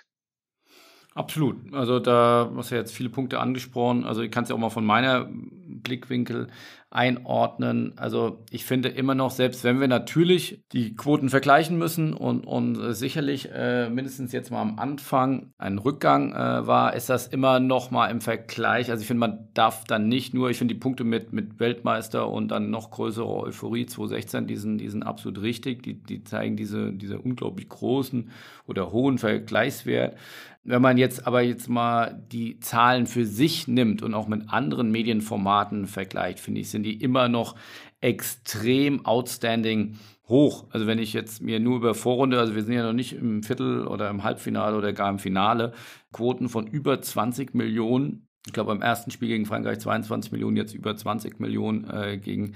S3: Absolut. Also da hast du jetzt viele Punkte angesprochen. Also ich kann es ja auch mal von meiner Blickwinkel einordnen. Also ich finde immer noch, selbst wenn wir natürlich die Quoten vergleichen müssen und, und sicherlich äh, mindestens jetzt mal am Anfang ein Rückgang äh, war, ist das immer noch mal im Vergleich. Also ich finde, man darf dann nicht nur, ich finde die Punkte mit, mit Weltmeister und dann noch größere Euphorie 2016, die sind, die sind absolut richtig. Die, die zeigen diese, diese unglaublich großen oder hohen Vergleichswert. Wenn man jetzt aber jetzt mal die Zahlen für sich nimmt und auch mit anderen Medienformaten vergleicht, finde ich, sind die immer noch extrem outstanding hoch. Also wenn ich jetzt mir nur über Vorrunde, also wir sind ja noch nicht im Viertel oder im Halbfinale oder gar im Finale, Quoten von über 20 Millionen. Ich glaube, beim ersten Spiel gegen Frankreich 22 Millionen, jetzt über 20 Millionen äh, gegen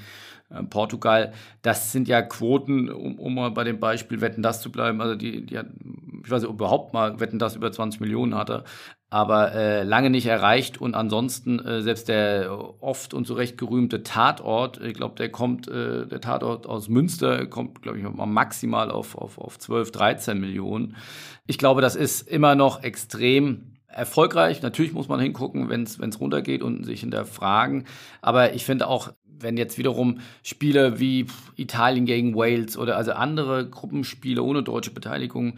S3: äh, Portugal. Das sind ja Quoten, um, um mal bei dem Beispiel Wetten das zu bleiben. Also die, die hat, ich weiß nicht, überhaupt mal Wetten das über 20 Millionen hatte aber äh, lange nicht erreicht. Und ansonsten äh, selbst der oft und so recht gerühmte Tatort, ich glaube, der kommt, äh, der Tatort aus Münster, kommt, glaube ich, mal maximal auf, auf, auf 12, 13 Millionen. Ich glaube, das ist immer noch extrem erfolgreich. Natürlich muss man hingucken, wenn es runtergeht und sich hinterfragen. Aber ich finde auch, wenn jetzt wiederum Spiele wie Italien gegen Wales oder also andere Gruppenspiele ohne deutsche Beteiligung,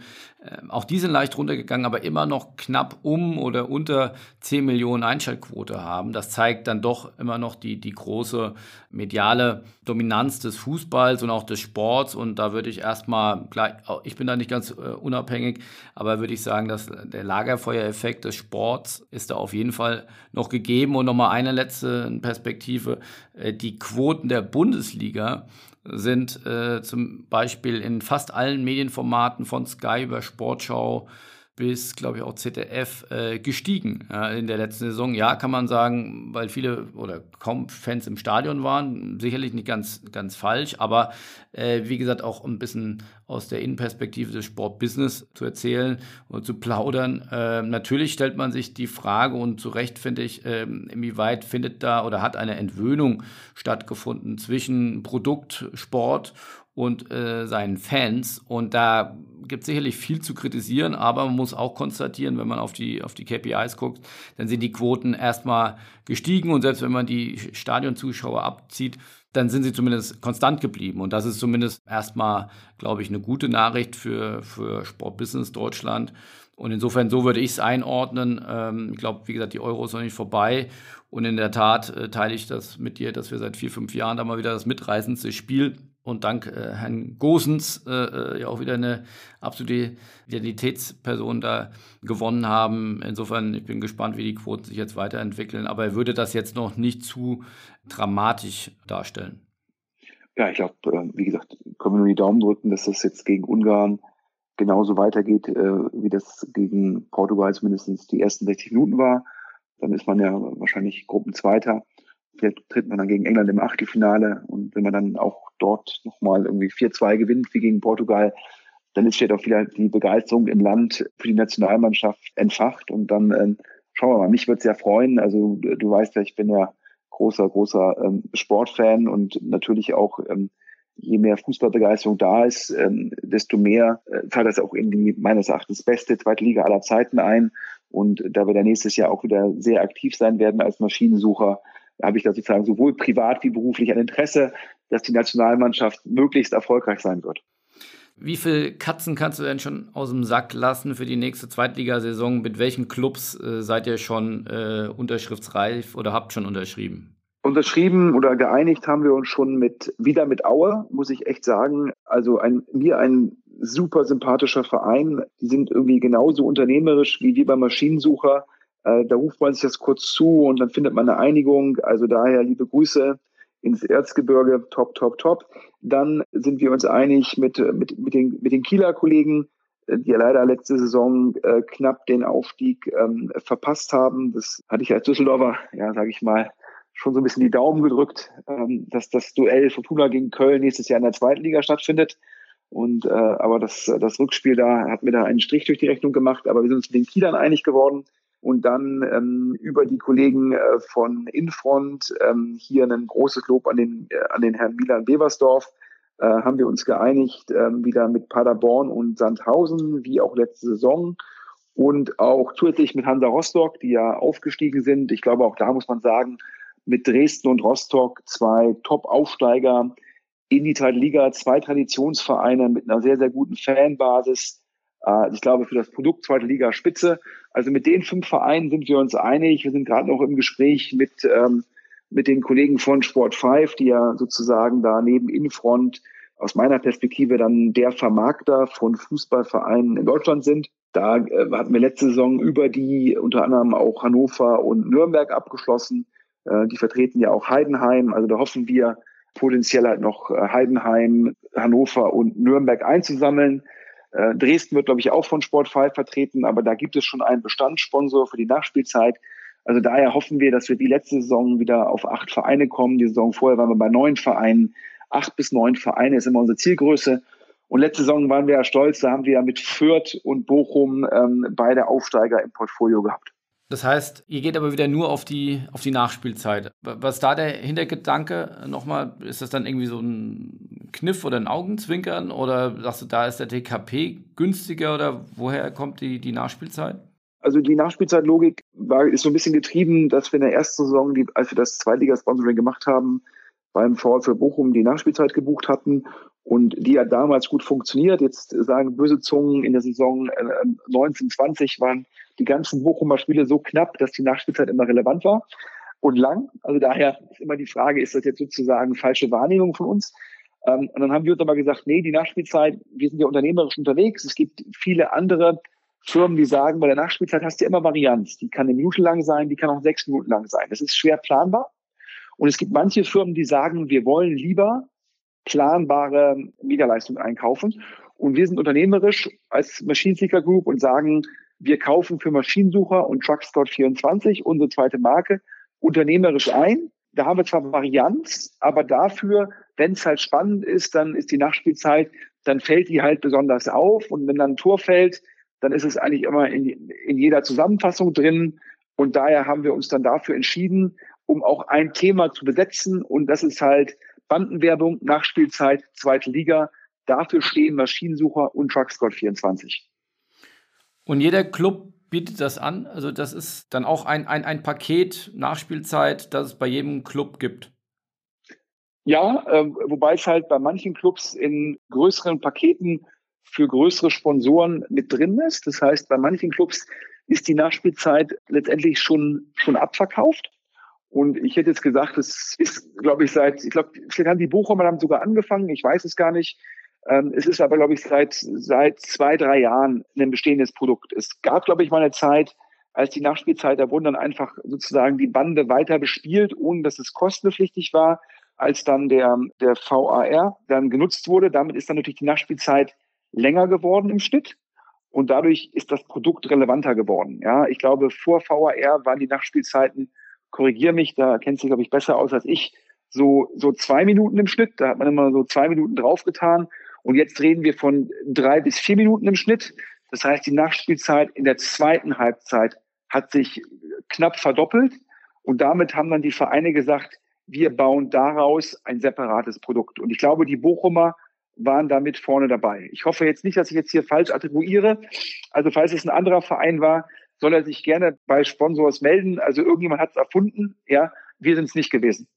S3: auch die sind leicht runtergegangen, aber immer noch knapp um oder unter 10 Millionen Einschaltquote haben. Das zeigt dann doch immer noch die, die große mediale Dominanz des Fußballs und auch des Sports. Und da würde ich erstmal, gleich, ich bin da nicht ganz äh, unabhängig, aber würde ich sagen, dass der Lagerfeuereffekt des Sports ist da auf jeden Fall noch gegeben. Und nochmal eine letzte Perspektive, äh, die Quoten der Bundesliga sind äh, zum Beispiel in fast allen Medienformaten von Sky über Sportschau bis, glaube ich, auch ZDF äh, gestiegen äh, in der letzten Saison. Ja, kann man sagen, weil viele oder kaum Fans im Stadion waren. Sicherlich nicht ganz, ganz falsch, aber äh, wie gesagt, auch ein bisschen aus der Innenperspektive des Sportbusiness zu erzählen und zu plaudern. Ähm, natürlich stellt man sich die Frage und zu Recht finde ich, ähm, inwieweit findet da oder hat eine Entwöhnung stattgefunden zwischen Produkt, Sport und äh, seinen Fans. Und da gibt sicherlich viel zu kritisieren, aber man muss auch konstatieren, wenn man auf die, auf die KPIs guckt, dann sind die Quoten erstmal gestiegen und selbst wenn man die Stadionzuschauer abzieht, dann sind sie zumindest konstant geblieben. Und das ist zumindest erstmal, glaube ich, eine gute Nachricht für, für Sportbusiness Deutschland. Und insofern, so würde ich es einordnen. Ähm, ich glaube, wie gesagt, die Euro ist noch nicht vorbei. Und in der Tat äh, teile ich das mit dir, dass wir seit vier, fünf Jahren da mal wieder das mitreißendste Spiel und dank äh, Herrn Gosens äh, äh, ja auch wieder eine absolute Identitätsperson da gewonnen haben. Insofern, ich bin gespannt, wie die Quoten sich jetzt weiterentwickeln, aber er würde das jetzt noch nicht zu dramatisch darstellen.
S1: Ja, ich glaube, äh, wie gesagt, können wir nur die Daumen drücken, dass das jetzt gegen Ungarn genauso weitergeht, äh, wie das gegen Portugal zumindest die ersten 60 Minuten war. Dann ist man ja wahrscheinlich Gruppenzweiter. Vielleicht tritt man dann gegen England im Achtelfinale und wenn man dann auch dort nochmal irgendwie 4-2 gewinnt wie gegen Portugal, dann ist vielleicht auch wieder die Begeisterung im Land für die Nationalmannschaft entfacht und dann ähm, schauen wir mal. Mich würde es ja freuen. Also du weißt ja, ich bin ja großer, großer ähm, Sportfan und natürlich auch ähm, je mehr Fußballbegeisterung da ist, ähm, desto mehr äh, zahlt das auch in die meines Erachtens beste zweite Liga aller Zeiten ein. Und da wir da nächstes Jahr auch wieder sehr aktiv sein werden als Maschinensucher, habe ich da sozusagen sowohl privat wie beruflich ein Interesse, dass die Nationalmannschaft möglichst erfolgreich sein wird.
S3: Wie viele Katzen kannst du denn schon aus dem Sack lassen für die nächste Zweitligasaison? Mit welchen Clubs äh, seid ihr schon äh, unterschriftsreif oder habt schon unterschrieben?
S1: Unterschrieben oder geeinigt haben wir uns schon mit wieder mit Aue, muss ich echt sagen. Also ein, mir ein super sympathischer Verein. Die sind irgendwie genauso unternehmerisch wie wir beim Maschinensucher. Äh, da ruft man sich das kurz zu und dann findet man eine Einigung. Also daher liebe Grüße ins Erzgebirge, top, top, top. Dann sind wir uns einig mit, mit, mit, den, mit den Kieler Kollegen, äh, die ja leider letzte Saison äh, knapp den Aufstieg ähm, verpasst haben. Das hatte ich als Düsseldorfer, ja, sage ich mal, schon so ein bisschen die Daumen gedrückt, ähm, dass das Duell Fortuna gegen Köln nächstes Jahr in der zweiten Liga stattfindet. Und äh, aber das, das Rückspiel da hat mir da einen Strich durch die Rechnung gemacht. Aber wir sind uns mit den Kielern einig geworden und dann ähm, über die Kollegen äh, von Infront ähm, hier ein großes Lob an den äh, an den Herrn Milan Beversdorf äh, haben wir uns geeinigt äh, wieder mit Paderborn und Sandhausen wie auch letzte Saison und auch zusätzlich mit Hansa Rostock, die ja aufgestiegen sind. Ich glaube auch da muss man sagen mit Dresden und Rostock zwei Top-Aufsteiger in die zweite Liga, zwei Traditionsvereine mit einer sehr, sehr guten Fanbasis. Äh, ich glaube, für das Produkt zweite Liga Spitze. Also mit den fünf Vereinen sind wir uns einig. Wir sind gerade noch im Gespräch mit, ähm, mit den Kollegen von Sport 5, die ja sozusagen da neben Infront aus meiner Perspektive dann der Vermarkter von Fußballvereinen in Deutschland sind. Da äh, hatten wir letzte Saison über die unter anderem auch Hannover und Nürnberg abgeschlossen. Äh, die vertreten ja auch Heidenheim. Also da hoffen wir potenziell halt noch äh, Heidenheim, Hannover und Nürnberg einzusammeln. Äh, Dresden wird, glaube ich, auch von Sport 5 vertreten, aber da gibt es schon einen Bestandssponsor für die Nachspielzeit. Also daher hoffen wir, dass wir die letzte Saison wieder auf acht Vereine kommen. Die Saison vorher waren wir bei neun Vereinen. Acht bis neun Vereine ist immer unsere Zielgröße. Und letzte Saison waren wir ja stolz, da haben wir ja mit Fürth und Bochum ähm, beide Aufsteiger im Portfolio gehabt.
S3: Das heißt, ihr geht aber wieder nur auf die, auf die Nachspielzeit. Was da der Hintergedanke nochmal? Ist das dann irgendwie so ein Kniff oder ein Augenzwinkern? Oder sagst du, da ist der TKP günstiger oder woher kommt die, die Nachspielzeit?
S1: Also die Nachspielzeitlogik war, ist so ein bisschen getrieben, dass wir in der ersten Saison, die, als wir das Zweitliga-Sponsoring gemacht haben, beim VfL Bochum die Nachspielzeit gebucht hatten und die hat damals gut funktioniert. Jetzt sagen böse Zungen, in der Saison 1920 äh, waren die ganzen Bochumer Spiele so knapp, dass die Nachspielzeit immer relevant war und lang. Also daher ist immer die Frage, ist das jetzt sozusagen falsche Wahrnehmung von uns? Ähm, und dann haben wir uns aber gesagt, nee, die Nachspielzeit, wir sind ja unternehmerisch unterwegs. Es gibt viele andere Firmen, die sagen, bei der Nachspielzeit hast du immer Varianz. Die kann eine Minute lang sein, die kann auch sechs Minuten lang sein. Das ist schwer planbar. Und es gibt manche Firmen, die sagen, wir wollen lieber planbare Mieterleistung einkaufen. Und wir sind unternehmerisch als Machine Seeker Group und sagen, wir kaufen für Maschinensucher und TruckScout24, unsere zweite Marke, unternehmerisch ein. Da haben wir zwar Varianz, aber dafür, wenn es halt spannend ist, dann ist die Nachspielzeit, dann fällt die halt besonders auf. Und wenn dann ein Tor fällt, dann ist es eigentlich immer in, in jeder Zusammenfassung drin. Und daher haben wir uns dann dafür entschieden, um auch ein Thema zu besetzen. Und das ist halt Bandenwerbung, Nachspielzeit, zweite Liga. Dafür stehen Maschinensucher und TruckScout24.
S3: Und jeder Club bietet das an. Also das ist dann auch ein, ein, ein Paket Nachspielzeit, das es bei jedem Club gibt.
S1: Ja, äh, wobei es halt bei manchen Clubs in größeren Paketen für größere Sponsoren mit drin ist. Das heißt, bei manchen Clubs ist die Nachspielzeit letztendlich schon, schon abverkauft. Und ich hätte jetzt gesagt, es ist, glaube ich, seit, ich glaube, vielleicht haben die Bochumer haben sogar angefangen, ich weiß es gar nicht. Ähm, es ist aber, glaube ich, seit, seit zwei, drei Jahren ein bestehendes Produkt. Es gab, glaube ich, mal eine Zeit, als die Nachspielzeit, da wurden dann einfach sozusagen die Bande weiter bespielt, ohne dass es kostenpflichtig war. Als dann der, der VAR dann genutzt wurde, damit ist dann natürlich die Nachspielzeit länger geworden im Schnitt. Und dadurch ist das Produkt relevanter geworden. Ja, ich glaube, vor VAR waren die Nachspielzeiten korrigiere mich, da kennst du, glaube ich, besser aus als ich, so, so zwei Minuten im Schnitt. Da hat man immer so zwei Minuten draufgetan. Und jetzt reden wir von drei bis vier Minuten im Schnitt. Das heißt, die Nachspielzeit in der zweiten Halbzeit hat sich knapp verdoppelt. Und damit haben dann die Vereine gesagt, wir bauen daraus ein separates Produkt. Und ich glaube, die Bochumer waren damit vorne dabei. Ich hoffe jetzt nicht, dass ich jetzt hier falsch attribuiere. Also falls es ein anderer Verein war, soll er sich gerne bei Sponsors melden. Also irgendjemand hat es erfunden. Ja, wir sind es nicht gewesen.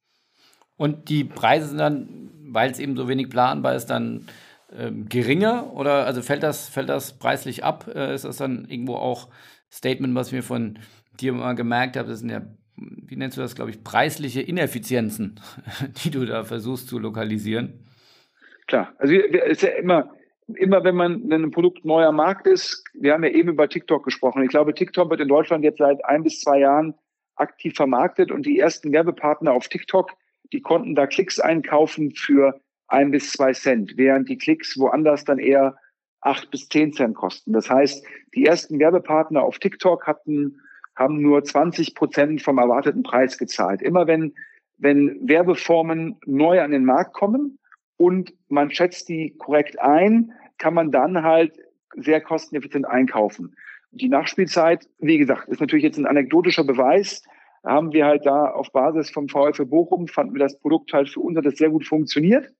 S3: Und die Preise sind dann, weil es eben so wenig planbar ist, dann ähm, geringer oder also fällt das, fällt das preislich ab? Äh, ist das dann irgendwo auch Statement, was mir von dir mal gemerkt habe? Das sind ja, wie nennst du das, glaube ich, preisliche Ineffizienzen, die du da versuchst zu lokalisieren.
S1: Klar, also es ist ja immer, immer wenn man wenn ein Produkt neuer Markt ist, wir haben ja eben über TikTok gesprochen. Ich glaube, TikTok wird in Deutschland jetzt seit ein bis zwei Jahren aktiv vermarktet und die ersten Werbepartner auf TikTok die konnten da Klicks einkaufen für ein bis zwei Cent, während die Klicks woanders dann eher acht bis zehn Cent kosten. Das heißt, die ersten Werbepartner auf TikTok hatten, haben nur 20 Prozent vom erwarteten Preis gezahlt. Immer wenn, wenn Werbeformen neu an den Markt kommen und man schätzt die korrekt ein, kann man dann halt sehr kosteneffizient einkaufen. Die Nachspielzeit, wie gesagt, ist natürlich jetzt ein anekdotischer Beweis. Haben wir halt da auf Basis vom VfL Bochum, fanden wir das Produkt halt für uns hat das sehr gut funktioniert.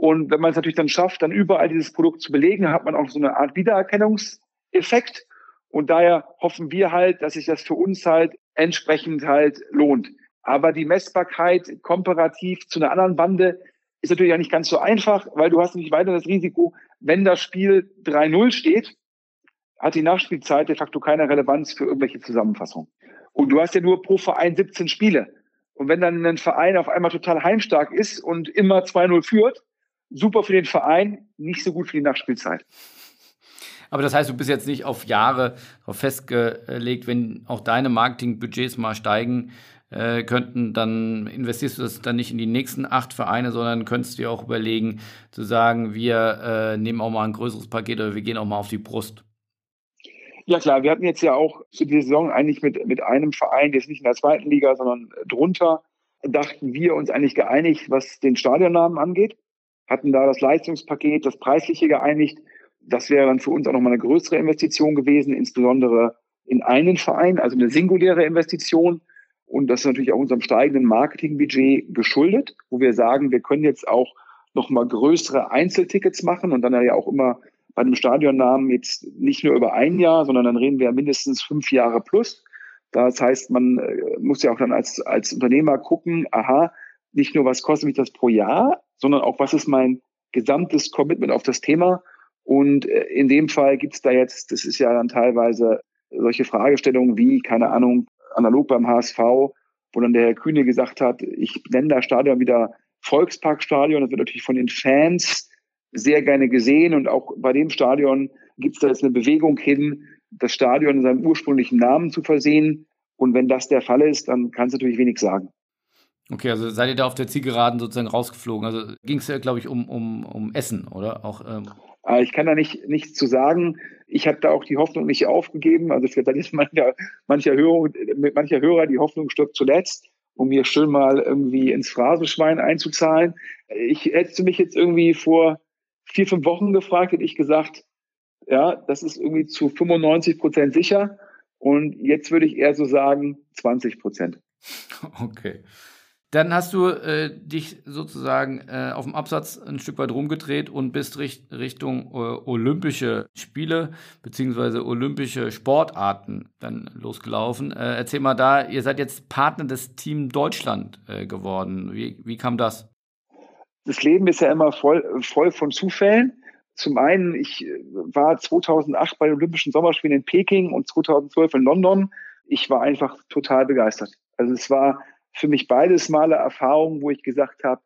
S1: Und wenn man es natürlich dann schafft, dann überall dieses Produkt zu belegen, hat man auch so eine Art Wiedererkennungseffekt. Und daher hoffen wir halt, dass sich das für uns halt entsprechend halt lohnt. Aber die Messbarkeit komparativ zu einer anderen Bande ist natürlich auch nicht ganz so einfach, weil du hast nicht weiter das Risiko, wenn das Spiel 3-0 steht, hat die Nachspielzeit de facto keine Relevanz für irgendwelche Zusammenfassungen. Und du hast ja nur pro Verein 17 Spiele. Und wenn dann ein Verein auf einmal total heimstark ist und immer 2-0 führt, super für den Verein, nicht so gut für die Nachspielzeit.
S3: Aber das heißt, du bist jetzt nicht auf Jahre festgelegt, wenn auch deine Marketingbudgets mal steigen äh, könnten, dann investierst du das dann nicht in die nächsten acht Vereine, sondern könntest dir auch überlegen, zu sagen, wir äh, nehmen auch mal ein größeres Paket oder wir gehen auch mal auf die Brust.
S1: Ja klar, wir hatten jetzt ja auch zu dieser Saison eigentlich mit, mit einem Verein, der ist nicht in der zweiten Liga, sondern drunter, dachten wir uns eigentlich geeinigt, was den Stadionnamen angeht hatten da das Leistungspaket, das Preisliche geeinigt. Das wäre dann für uns auch nochmal eine größere Investition gewesen, insbesondere in einen Verein, also eine singuläre Investition. Und das ist natürlich auch unserem steigenden Marketingbudget geschuldet, wo wir sagen, wir können jetzt auch nochmal größere Einzeltickets machen und dann ja auch immer bei einem Stadionnamen jetzt nicht nur über ein Jahr, sondern dann reden wir mindestens fünf Jahre plus. Das heißt, man äh, muss ja auch dann als, als Unternehmer gucken, aha, nicht nur was kostet mich das pro Jahr, sondern auch, was ist mein gesamtes Commitment auf das Thema. Und äh, in dem Fall gibt es da jetzt, das ist ja dann teilweise solche Fragestellungen wie, keine Ahnung, analog beim HSV, wo dann der Herr Kühne gesagt hat, ich nenne das Stadion wieder Volksparkstadion. Das wird natürlich von den Fans sehr gerne gesehen. Und auch bei dem Stadion gibt es da jetzt eine Bewegung hin, das Stadion in seinem ursprünglichen Namen zu versehen. Und wenn das der Fall ist, dann kann es natürlich wenig sagen.
S3: Okay, also seid ihr da auf der Zielgeraden sozusagen rausgeflogen? Also ging es ja, glaube ich, um, um, um Essen, oder? Auch,
S1: ähm ah, ich kann da nicht nichts zu sagen. Ich habe da auch die Hoffnung nicht aufgegeben. Also vielleicht ist mancher, mancher, Hörer, mancher Hörer, die Hoffnung stirbt zuletzt, um mir schön mal irgendwie ins Phrasenschwein einzuzahlen. Ich hätte mich jetzt irgendwie vor vier, fünf Wochen gefragt, hätte ich gesagt, ja, das ist irgendwie zu 95 Prozent sicher. Und jetzt würde ich eher so sagen 20 Prozent.
S3: Okay. Dann hast du äh, dich sozusagen äh, auf dem Absatz ein Stück weit rumgedreht und bist richt Richtung äh, Olympische Spiele beziehungsweise Olympische Sportarten dann losgelaufen. Äh, erzähl mal da, ihr seid jetzt Partner des Team Deutschland äh, geworden. Wie, wie kam das?
S1: Das Leben ist ja immer voll, voll von Zufällen. Zum einen, ich äh, war 2008 bei den Olympischen Sommerspielen in Peking und 2012 in London. Ich war einfach total begeistert. Also es war für mich beides Male Erfahrungen, wo ich gesagt habe,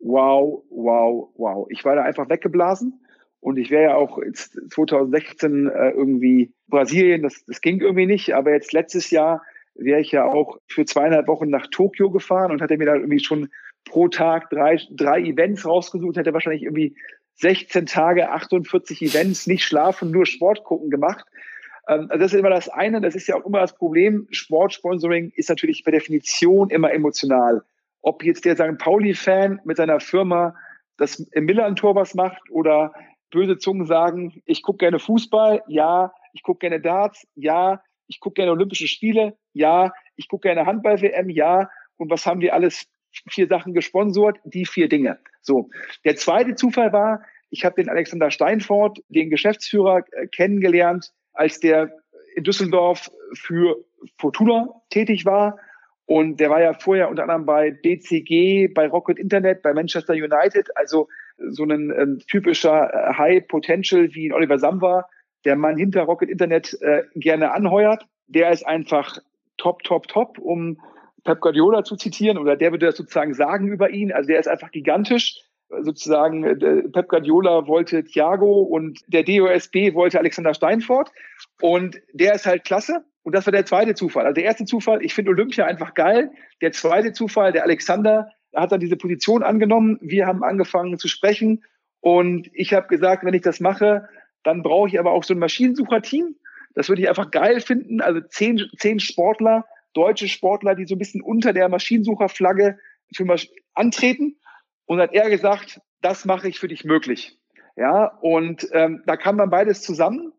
S1: wow, wow, wow. Ich war da einfach weggeblasen. Und ich wäre ja auch jetzt 2016 äh, irgendwie Brasilien, das, das ging irgendwie nicht. Aber jetzt letztes Jahr wäre ich ja auch für zweieinhalb Wochen nach Tokio gefahren und hatte mir da irgendwie schon pro Tag drei, drei Events rausgesucht, hätte wahrscheinlich irgendwie 16 Tage, 48 Events, nicht schlafen, nur Sport gucken gemacht. Ähm, also das ist immer das eine, das ist ja auch immer das Problem. Sportsponsoring ist natürlich per Definition immer emotional. Ob jetzt der St. Pauli-Fan mit seiner Firma das im Millern-Tor was macht oder böse Zungen sagen, ich gucke gerne Fußball, ja, ich gucke gerne Darts, ja, ich gucke gerne Olympische Spiele, ja, ich gucke gerne Handball-WM, ja. Und was haben wir alles? Vier Sachen gesponsort, die vier Dinge. So. Der zweite Zufall war, ich habe den Alexander Steinfort, den Geschäftsführer, äh, kennengelernt, als der in Düsseldorf für Fortuna tätig war. Und der war ja vorher unter anderem bei BCG, bei Rocket Internet, bei Manchester United, also so ein äh, typischer äh, High Potential wie Oliver Samba, der Mann hinter Rocket Internet äh, gerne anheuert. Der ist einfach top, top, top, um Pep Guardiola zu zitieren, oder der würde das sozusagen sagen über ihn. Also der ist einfach gigantisch sozusagen äh, Pep Guardiola wollte Thiago und der DOSB wollte Alexander Steinfort und der ist halt klasse und das war der zweite Zufall. Also der erste Zufall, ich finde Olympia einfach geil. Der zweite Zufall, der Alexander Er hat dann diese Position angenommen. Wir haben angefangen zu sprechen. Und ich habe gesagt, wenn ich das mache, dann brauche ich aber auch so ein Maschinensucherteam. Das würde ich einfach geil finden. Also zehn, zehn Sportler, deutsche Sportler, die so ein bisschen unter der Maschinensucherflagge für Masch antreten. Und hat er gesagt, das mache ich für dich möglich. Ja, und ähm, da kam dann beides zusammen.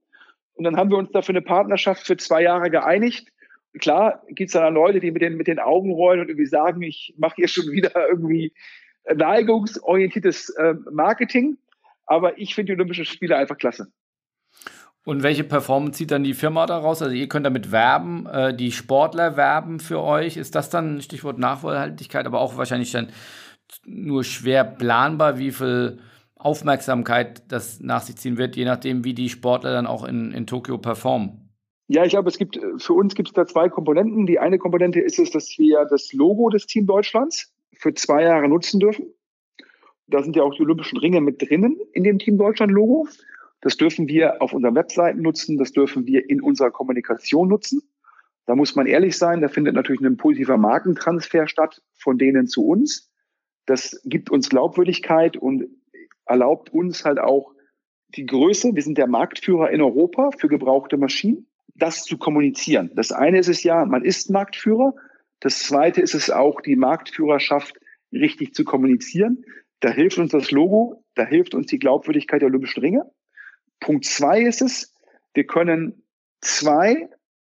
S1: Und dann haben wir uns da für eine Partnerschaft für zwei Jahre geeinigt. Klar gibt es dann Leute, die mit den, mit den Augen rollen und irgendwie sagen, ich mache hier schon wieder irgendwie neigungsorientiertes äh, Marketing. Aber ich finde die Olympischen Spiele einfach klasse.
S3: Und welche Performance zieht dann die Firma daraus? Also ihr könnt damit werben, äh, die Sportler werben für euch. Ist das dann Stichwort Nachhaltigkeit, aber auch wahrscheinlich dann nur schwer planbar, wie viel Aufmerksamkeit das nach sich ziehen wird, je nachdem, wie die Sportler dann auch in, in Tokio performen?
S1: Ja, ich glaube, es gibt, für uns gibt es da zwei Komponenten. Die eine Komponente ist es, dass wir das Logo des Team Deutschlands für zwei Jahre nutzen dürfen. Da sind ja auch die Olympischen Ringe mit drinnen in dem Team Deutschland Logo. Das dürfen wir auf unseren Webseiten nutzen. Das dürfen wir in unserer Kommunikation nutzen. Da muss man ehrlich sein. Da findet natürlich ein positiver Markentransfer statt von denen zu uns. Das gibt uns Glaubwürdigkeit und erlaubt uns halt auch die Größe, wir sind der Marktführer in Europa für gebrauchte Maschinen, das zu kommunizieren. Das eine ist es ja, man ist Marktführer. Das zweite ist es auch, die Marktführerschaft richtig zu kommunizieren. Da hilft uns das Logo, da hilft uns die Glaubwürdigkeit der Olympischen Ringe. Punkt zwei ist es, wir können zwei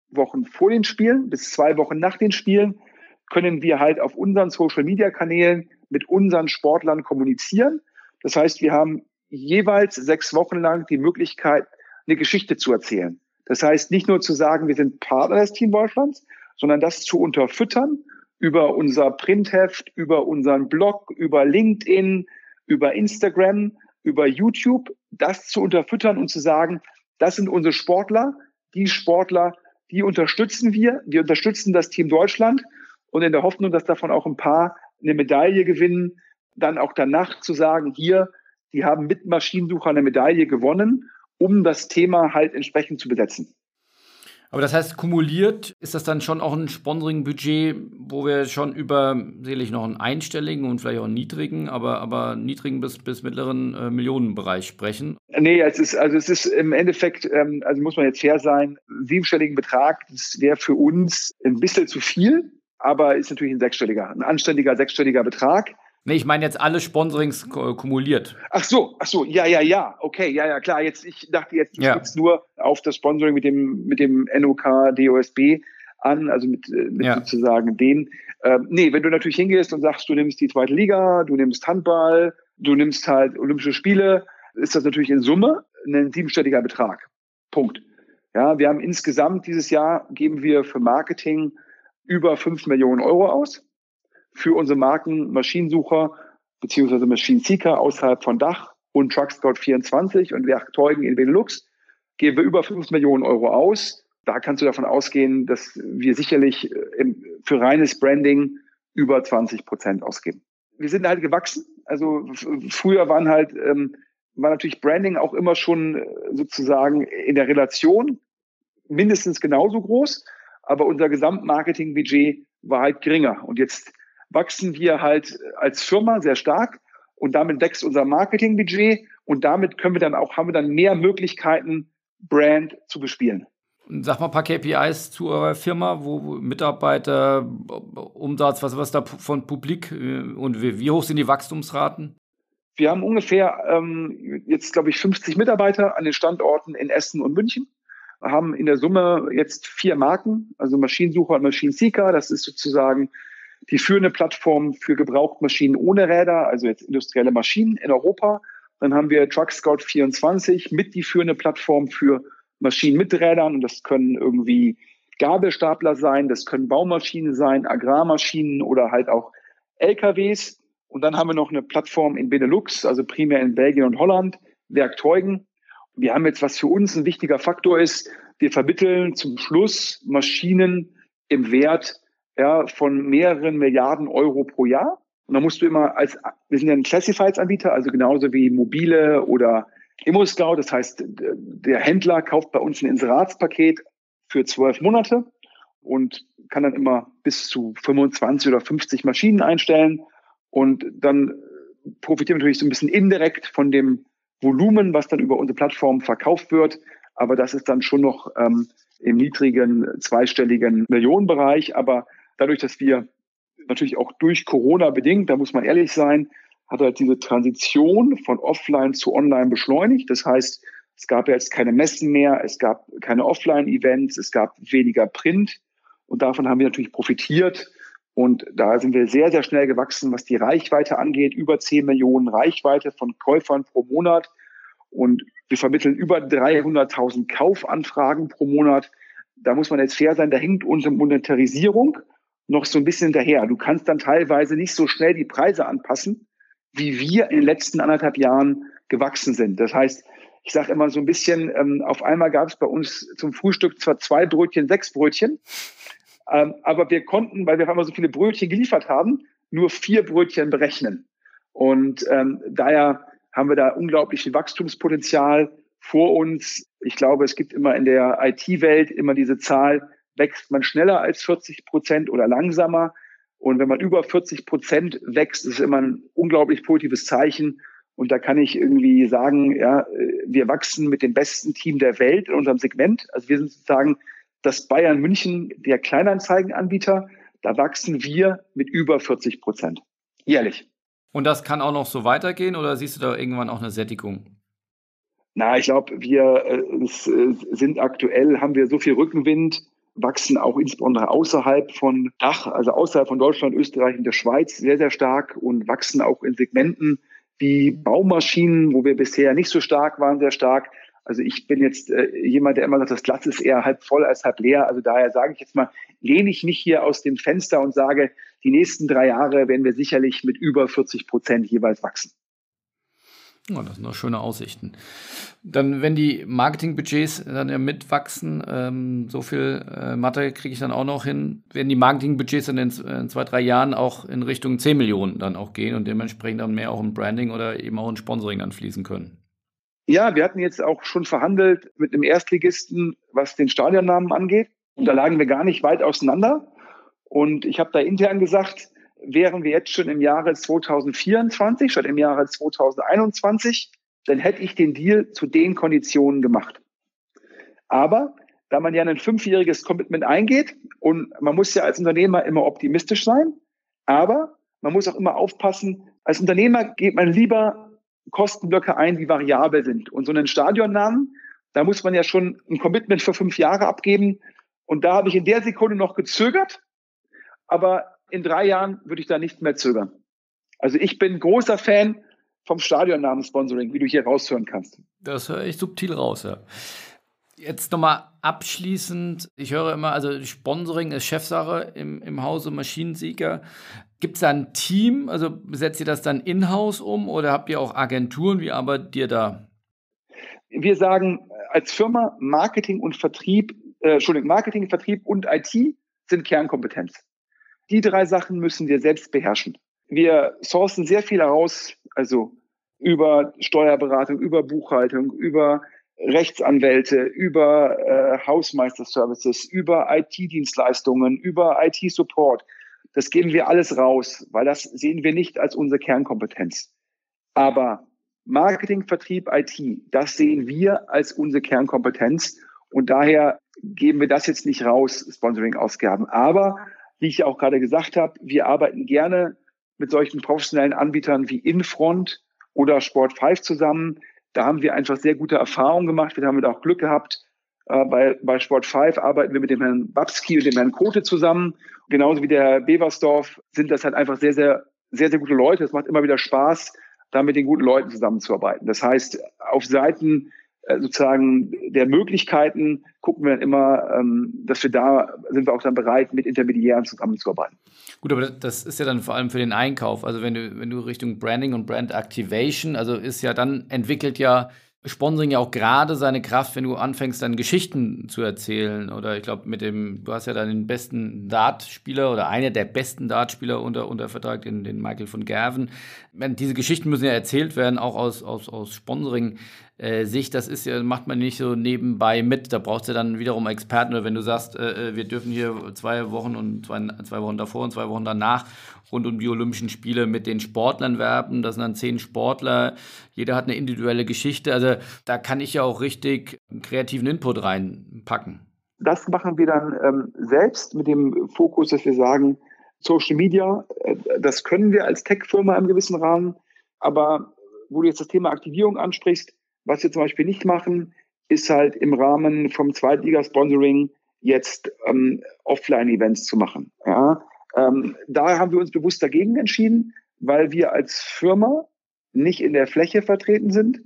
S1: Wochen vor den Spielen bis zwei Wochen nach den Spielen können wir halt auf unseren Social Media Kanälen mit unseren Sportlern kommunizieren. Das heißt, wir haben jeweils sechs Wochen lang die Möglichkeit, eine Geschichte zu erzählen. Das heißt, nicht nur zu sagen, wir sind Partner des Team Deutschlands, sondern das zu unterfüttern über unser Printheft, über unseren Blog, über LinkedIn, über Instagram, über YouTube, das zu unterfüttern und zu sagen, das sind unsere Sportler, die Sportler, die unterstützen wir, wir unterstützen das Team Deutschland und in der Hoffnung, dass davon auch ein paar eine Medaille gewinnen, dann auch danach zu sagen, hier, die haben mit Maschinensucher eine Medaille gewonnen, um das Thema halt entsprechend zu besetzen.
S3: Aber das heißt, kumuliert ist das dann schon auch ein Sponsoring-Budget, wo wir schon über sicherlich noch einen einstelligen und vielleicht auch einen niedrigen, aber, aber niedrigen bis, bis mittleren äh, Millionenbereich sprechen?
S1: Nee, es ist, also es ist im Endeffekt, ähm, also muss man jetzt fair sein, siebenstelligen Betrag, das wäre für uns ein bisschen zu viel, aber ist natürlich ein sechsstelliger, ein anständiger sechsstelliger Betrag.
S3: Nee, ich meine jetzt alle Sponsorings kumuliert.
S1: Ach so, ach so, ja, ja, ja, okay, ja, ja, klar. Jetzt, ich dachte jetzt, ich ja. nur auf das Sponsoring mit dem, mit dem NOK DOSB an, also mit, äh, mit ja. sozusagen den. Ähm, nee, wenn du natürlich hingehst und sagst, du nimmst die zweite Liga, du nimmst Handball, du nimmst halt Olympische Spiele, ist das natürlich in Summe ein siebenstelliger Betrag. Punkt. Ja, wir haben insgesamt dieses Jahr geben wir für Marketing über fünf Millionen Euro aus für unsere Marken Maschinensucher beziehungsweise Machine Seeker außerhalb von Dach und Truckscout 24 und Werkzeugen in Benelux geben wir über 5 Millionen Euro aus. Da kannst du davon ausgehen, dass wir sicherlich äh, für reines Branding über 20 Prozent ausgeben. Wir sind halt gewachsen. Also früher waren halt, ähm, war natürlich Branding auch immer schon äh, sozusagen in der Relation mindestens genauso groß, aber unser Gesamtmarketingbudget war halt geringer. Und jetzt wachsen wir halt als Firma sehr stark und damit wächst unser Marketingbudget und damit können wir dann auch, haben wir dann mehr Möglichkeiten, Brand zu bespielen.
S3: Sag mal ein paar KPIs zu eurer Firma, wo, Mitarbeiter, Umsatz, was, was da von Publik äh, und wie, wie hoch sind die Wachstumsraten?
S1: Wir haben ungefähr ähm, jetzt, glaube ich, 50 Mitarbeiter an den Standorten in Essen und München. Haben in der Summe jetzt vier Marken, also Maschinensucher und Maschinenseeker. Das ist sozusagen die führende Plattform für Gebrauchtmaschinen ohne Räder, also jetzt industrielle Maschinen in Europa. Dann haben wir Truck Scout 24 mit die führende Plattform für Maschinen mit Rädern und das können irgendwie Gabelstapler sein, das können Baumaschinen sein, Agrarmaschinen oder halt auch LKWs. Und dann haben wir noch eine Plattform in Benelux, also primär in Belgien und Holland, Werkzeugen. Wir haben jetzt, was für uns ein wichtiger Faktor ist, wir vermitteln zum Schluss Maschinen im Wert ja, von mehreren Milliarden Euro pro Jahr. Und da musst du immer als, wir sind ja ein Classifieds-Anbieter, also genauso wie Mobile oder ImmoScout. Das heißt, der Händler kauft bei uns ein Inseratspaket für zwölf Monate und kann dann immer bis zu 25 oder 50 Maschinen einstellen. Und dann profitieren wir natürlich so ein bisschen indirekt von dem Volumen, was dann über unsere Plattform verkauft wird. Aber das ist dann schon noch ähm, im niedrigen zweistelligen Millionenbereich. Aber dadurch, dass wir natürlich auch durch Corona bedingt, da muss man ehrlich sein, hat halt diese Transition von offline zu online beschleunigt. Das heißt, es gab jetzt keine Messen mehr, es gab keine Offline-Events, es gab weniger Print. Und davon haben wir natürlich profitiert. Und da sind wir sehr, sehr schnell gewachsen, was die Reichweite angeht. Über 10 Millionen Reichweite von Käufern pro Monat. Und wir vermitteln über 300.000 Kaufanfragen pro Monat. Da muss man jetzt fair sein, da hängt unsere Monetarisierung noch so ein bisschen hinterher. Du kannst dann teilweise nicht so schnell die Preise anpassen, wie wir in den letzten anderthalb Jahren gewachsen sind. Das heißt, ich sage immer so ein bisschen, ähm, auf einmal gab es bei uns zum Frühstück zwar zwei Brötchen, sechs Brötchen, ähm, aber wir konnten, weil wir auf einmal so viele Brötchen geliefert haben, nur vier Brötchen berechnen. Und ähm, daher haben wir da unglaublich Wachstumspotenzial vor uns. Ich glaube, es gibt immer in der IT-Welt immer diese Zahl, wächst man schneller als 40 Prozent oder langsamer. Und wenn man über 40 Prozent wächst, ist immer ein unglaublich positives Zeichen. Und da kann ich irgendwie sagen, ja, wir wachsen mit dem besten Team der Welt in unserem Segment. Also wir sind sozusagen das Bayern München der Kleinanzeigenanbieter. Da wachsen wir mit über 40 Prozent jährlich.
S3: Und das kann auch noch so weitergehen oder siehst du da irgendwann auch eine Sättigung?
S1: Na, ich glaube, wir äh, äh, sind aktuell, haben wir so viel Rückenwind, wachsen auch insbesondere außerhalb von Dach, also außerhalb von Deutschland, Österreich und der Schweiz sehr, sehr stark und wachsen auch in Segmenten wie Baumaschinen, wo wir bisher nicht so stark waren, sehr stark. Also ich bin jetzt äh, jemand, der immer sagt, das Glas ist eher halb voll als halb leer. Also daher sage ich jetzt mal, lehne ich mich hier aus dem Fenster und sage, die nächsten drei Jahre werden wir sicherlich mit über 40 Prozent jeweils wachsen.
S3: Oh, das sind doch schöne Aussichten. Dann, wenn die Marketingbudgets dann ja mitwachsen, ähm, so viel äh, Mathe kriege ich dann auch noch hin, werden die Marketingbudgets dann in, in, zwei, drei Jahren auch in Richtung 10 Millionen dann auch gehen und dementsprechend dann mehr auch in Branding oder eben auch in Sponsoring dann fließen können.
S1: Ja, wir hatten jetzt auch schon verhandelt mit einem Erstligisten, was den Stadionnamen angeht. Und da lagen wir gar nicht weit auseinander. Und ich habe da intern gesagt, wären wir jetzt schon im Jahre 2024 statt im Jahre 2021, dann hätte ich den Deal zu den Konditionen gemacht. Aber da man ja ein fünfjähriges Commitment eingeht und man muss ja als Unternehmer immer optimistisch sein, aber man muss auch immer aufpassen, als Unternehmer geht man lieber Kostenblöcke ein, die variabel sind. Und so einen Stadionnamen, da muss man ja schon ein Commitment für fünf Jahre abgeben. Und da habe ich in der Sekunde noch gezögert, aber in drei Jahren würde ich da nicht mehr zögern. Also ich bin großer Fan vom Stadionnamen-Sponsoring, wie du hier raushören kannst.
S3: Das höre ich subtil raus, ja. Jetzt nochmal abschließend, ich höre immer, also Sponsoring ist Chefsache im, im Hause Maschinensieger. Gibt es da ein Team? Also setzt ihr das dann in-house um oder habt ihr auch Agenturen? Wie arbeitet ihr da?
S1: Wir sagen als Firma Marketing und Vertrieb, äh, Entschuldigung, Marketing, Vertrieb und IT sind Kernkompetenz. Die drei Sachen müssen wir selbst beherrschen. Wir sourcen sehr viel heraus, also über Steuerberatung, über Buchhaltung, über Rechtsanwälte, über äh, Hausmeister-Services, über IT-Dienstleistungen, über IT-Support. Das geben wir alles raus, weil das sehen wir nicht als unsere Kernkompetenz. Aber Marketing, Vertrieb, IT, das sehen wir als unsere Kernkompetenz. Und daher geben wir das jetzt nicht raus, Sponsoring-Ausgaben. Aber wie ich auch gerade gesagt habe, wir arbeiten gerne mit solchen professionellen Anbietern wie Infront oder Sport5 zusammen. Da haben wir einfach sehr gute Erfahrungen gemacht. Wir haben da auch Glück gehabt. Äh, bei, bei Sport5 arbeiten wir mit dem Herrn Babski und dem Herrn Kote zusammen. Genauso wie der Herr Beversdorf sind das halt einfach sehr, sehr, sehr, sehr gute Leute. Es macht immer wieder Spaß, da mit den guten Leuten zusammenzuarbeiten. Das heißt, auf Seiten äh, sozusagen der Möglichkeiten gucken wir dann immer, ähm, dass wir da sind wir auch dann bereit, mit Intermediären zusammenzuarbeiten.
S3: Gut, aber das ist ja dann vor allem für den Einkauf. Also wenn du, wenn du Richtung Branding und Brand Activation, also ist ja dann entwickelt ja Sponsoring ja auch gerade seine Kraft, wenn du anfängst, dann Geschichten zu erzählen. Oder ich glaube, mit dem, du hast ja dann den besten Dartspieler oder einer der besten Dartspieler unter, unter Vertrag, den, den Michael von Gerven. Diese Geschichten müssen ja erzählt werden, auch aus, aus, aus Sponsoring äh, das ist ja, macht man nicht so nebenbei mit. Da brauchst du dann wiederum Experten. Oder wenn du sagst, äh, äh, wir dürfen hier zwei Wochen und zwei, zwei Wochen davor und zwei Wochen danach rund um die Olympischen Spiele mit den Sportlern werben. Das sind dann zehn Sportler. Jeder hat eine individuelle Geschichte. Also da kann ich ja auch richtig kreativen Input reinpacken.
S1: Das machen wir dann ähm, selbst mit dem Fokus, dass wir sagen, Social Media, äh, das können wir als Tech-Firma im gewissen Rahmen. Aber wo du jetzt das Thema Aktivierung ansprichst, was wir zum Beispiel nicht machen, ist halt im Rahmen vom Zweitliga-Sponsoring jetzt ähm, Offline-Events zu machen. Ja? Ähm, da haben wir uns bewusst dagegen entschieden, weil wir als Firma nicht in der Fläche vertreten sind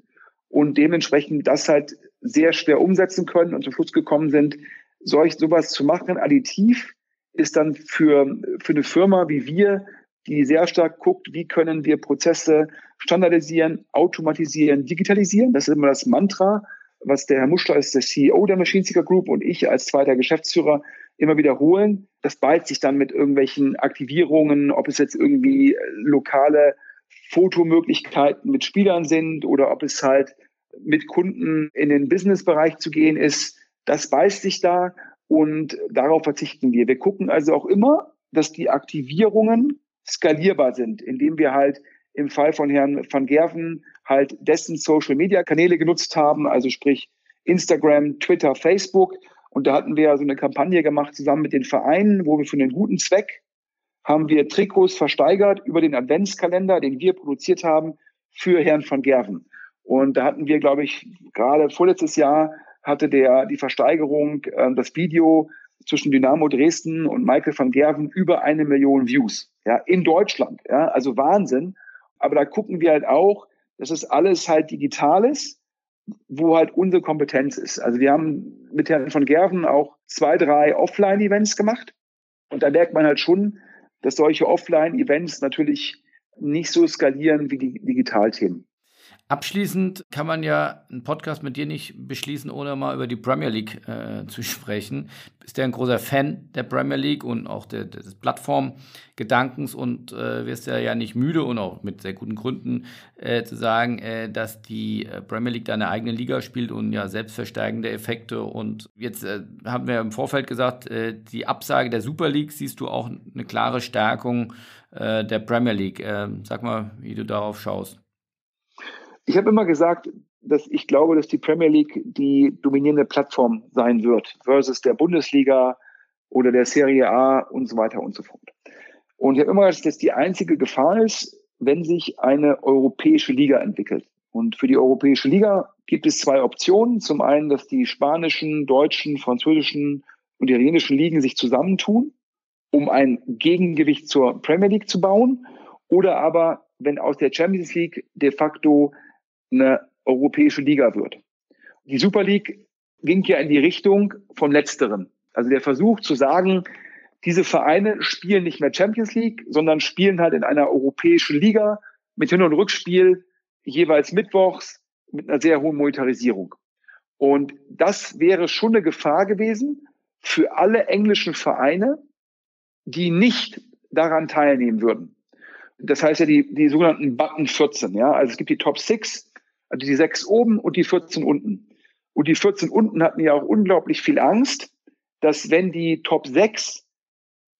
S1: und dementsprechend das halt sehr schwer umsetzen können und zum Schluss gekommen sind, solch sowas zu machen, additiv, ist dann für, für eine Firma wie wir, die sehr stark guckt, wie können wir Prozesse standardisieren, automatisieren, digitalisieren. Das ist immer das Mantra, was der Herr Muschler ist, der CEO der Machine Seeker Group und ich als zweiter Geschäftsführer immer wiederholen. Das ballt sich dann mit irgendwelchen Aktivierungen, ob es jetzt irgendwie lokale Fotomöglichkeiten mit Spielern sind oder ob es halt mit Kunden in den Businessbereich zu gehen ist. Das beißt sich da und darauf verzichten wir. Wir gucken also auch immer, dass die Aktivierungen skalierbar sind, indem wir halt im Fall von Herrn van Gerven halt dessen Social Media Kanäle genutzt haben, also sprich Instagram, Twitter, Facebook. Und da hatten wir so eine Kampagne gemacht zusammen mit den Vereinen, wo wir für einen guten Zweck haben wir Trikots versteigert über den Adventskalender, den wir produziert haben für Herrn van Gerven. Und da hatten wir, glaube ich, gerade vorletztes Jahr hatte der die Versteigerung, äh, das Video zwischen Dynamo Dresden und Michael van Gerven über eine Million Views. Ja, in Deutschland. Ja, also Wahnsinn. Aber da gucken wir halt auch, dass es alles halt digital ist, wo halt unsere Kompetenz ist. Also wir haben mit Herrn van Gerven auch zwei, drei Offline-Events gemacht. Und da merkt man halt schon, dass solche Offline-Events natürlich nicht so skalieren wie die Digitalthemen.
S3: Abschließend kann man ja einen Podcast mit dir nicht beschließen, ohne mal über die Premier League äh, zu sprechen. Bist ja ein großer Fan der Premier League und auch der, des Plattformgedankens und äh, wirst ja, nicht müde und auch mit sehr guten Gründen äh, zu sagen, äh, dass die äh, Premier League da eine eigene Liga spielt und ja selbstversteigende Effekte. Und jetzt äh, haben wir im Vorfeld gesagt, die Absage der Super League siehst du auch eine klare Stärkung der Premier League. sag mal, wie du darauf schaust.
S1: Ich habe immer gesagt, dass ich glaube, dass die Premier League die dominierende Plattform sein wird versus der Bundesliga oder der Serie A und so weiter und so fort. Und ich habe immer gesagt, dass die einzige Gefahr ist, wenn sich eine europäische Liga entwickelt. Und für die europäische Liga gibt es zwei Optionen. Zum einen, dass die spanischen, deutschen, französischen und italienischen Ligen sich zusammentun, um ein Gegengewicht zur Premier League zu bauen. Oder aber, wenn aus der Champions League de facto eine europäische Liga wird. Die Super League ging ja in die Richtung von letzterem. Also der Versuch zu sagen, diese Vereine spielen nicht mehr Champions League, sondern spielen halt in einer europäischen Liga mit Hin- und Rückspiel jeweils mittwochs mit einer sehr hohen Monetarisierung. Und das wäre schon eine Gefahr gewesen für alle englischen Vereine, die nicht daran teilnehmen würden. Das heißt ja die, die sogenannten Button 14. Ja? Also es gibt die Top 6 also die sechs oben und die 14 unten. Und die 14 unten hatten ja auch unglaublich viel Angst, dass wenn die Top 6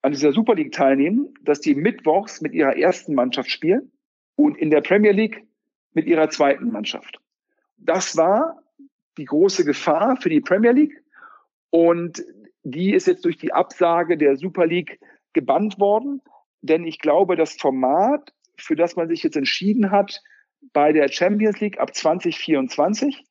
S1: an dieser Super League teilnehmen, dass die mittwochs mit ihrer ersten Mannschaft spielen und in der Premier League mit ihrer zweiten Mannschaft. Das war die große Gefahr für die Premier League und die ist jetzt durch die Absage der Super League gebannt worden, denn ich glaube, das Format, für das man sich jetzt entschieden hat, bei der Champions League ab 2024.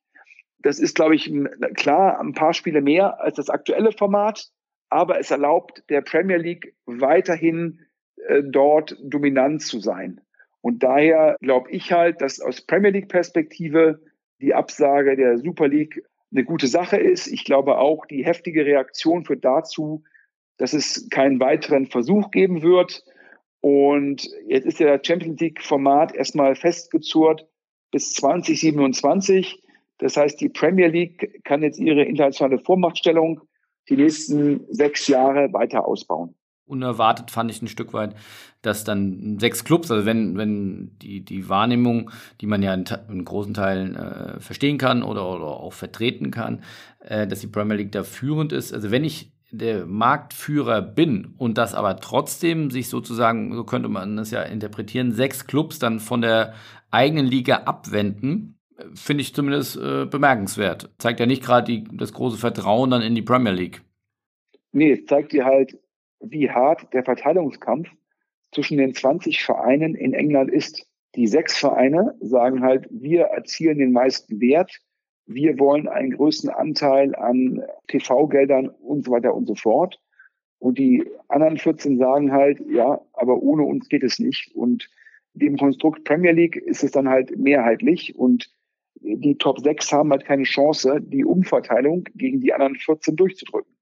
S1: Das ist, glaube ich, klar ein paar Spiele mehr als das aktuelle Format, aber es erlaubt der Premier League weiterhin äh, dort dominant zu sein. Und daher glaube ich halt, dass aus Premier League Perspektive die Absage der Super League eine gute Sache ist. Ich glaube auch, die heftige Reaktion führt dazu, dass es keinen weiteren Versuch geben wird. Und jetzt ist ja das Champions League-Format erstmal festgezurrt bis 2027. Das heißt, die Premier League kann jetzt ihre internationale Vormachtstellung die nächsten sechs Jahre weiter ausbauen.
S3: Unerwartet fand ich ein Stück weit, dass dann sechs Clubs, also wenn, wenn die, die Wahrnehmung, die man ja in, in großen Teilen äh, verstehen kann oder, oder auch vertreten kann, äh, dass die Premier League da führend ist. Also wenn ich der Marktführer bin und das aber trotzdem sich sozusagen, so könnte man das ja interpretieren, sechs Clubs dann von der eigenen Liga abwenden, finde ich zumindest äh, bemerkenswert. Zeigt ja nicht gerade das große Vertrauen dann in die Premier League.
S1: Nee, es zeigt dir halt, wie hart der Verteilungskampf zwischen den 20 Vereinen in England ist. Die sechs Vereine sagen halt, wir erzielen den meisten Wert, wir wollen einen größten Anteil an TV-Geldern und so weiter und so fort. Und die anderen 14 sagen halt, ja, aber ohne uns geht es nicht. Und dem Konstrukt Premier League ist es dann halt mehrheitlich und die Top 6 haben halt keine Chance, die Umverteilung gegen die anderen 14 durchzudrücken.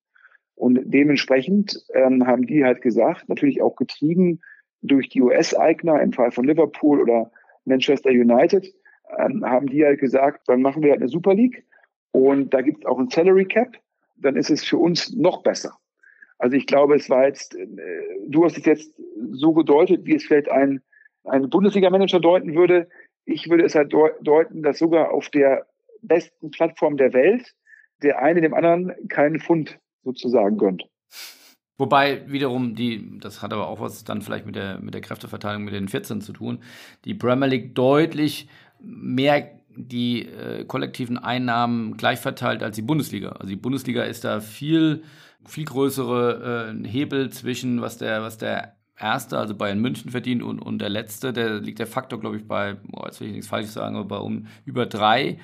S1: Und dementsprechend ähm, haben die halt gesagt, natürlich auch getrieben durch die US-Eigner im Fall von Liverpool oder Manchester United, ähm, haben die halt gesagt, dann machen wir halt eine Super League und da gibt es auch ein Salary Cap, dann ist es für uns noch besser. Also ich glaube, es war jetzt, äh, du hast es jetzt so gedeutet, wie es vielleicht ein, ein Bundesliga-Manager deuten würde. Ich würde es halt deuten, dass sogar auf der besten Plattform der Welt der eine dem anderen keinen Pfund sozusagen gönnt.
S3: Wobei wiederum die, das hat aber auch was dann vielleicht mit der, mit der Kräfteverteilung mit den 14 zu tun, die Premier League deutlich mehr die äh, kollektiven Einnahmen gleich verteilt als die Bundesliga. Also die Bundesliga ist da viel, viel größere äh, Hebel zwischen, was der, was der Erste, also Bayern München verdient und, und der Letzte, der liegt der Faktor, glaube ich, bei, boah, jetzt will ich nichts Falsches sagen, aber bei um über drei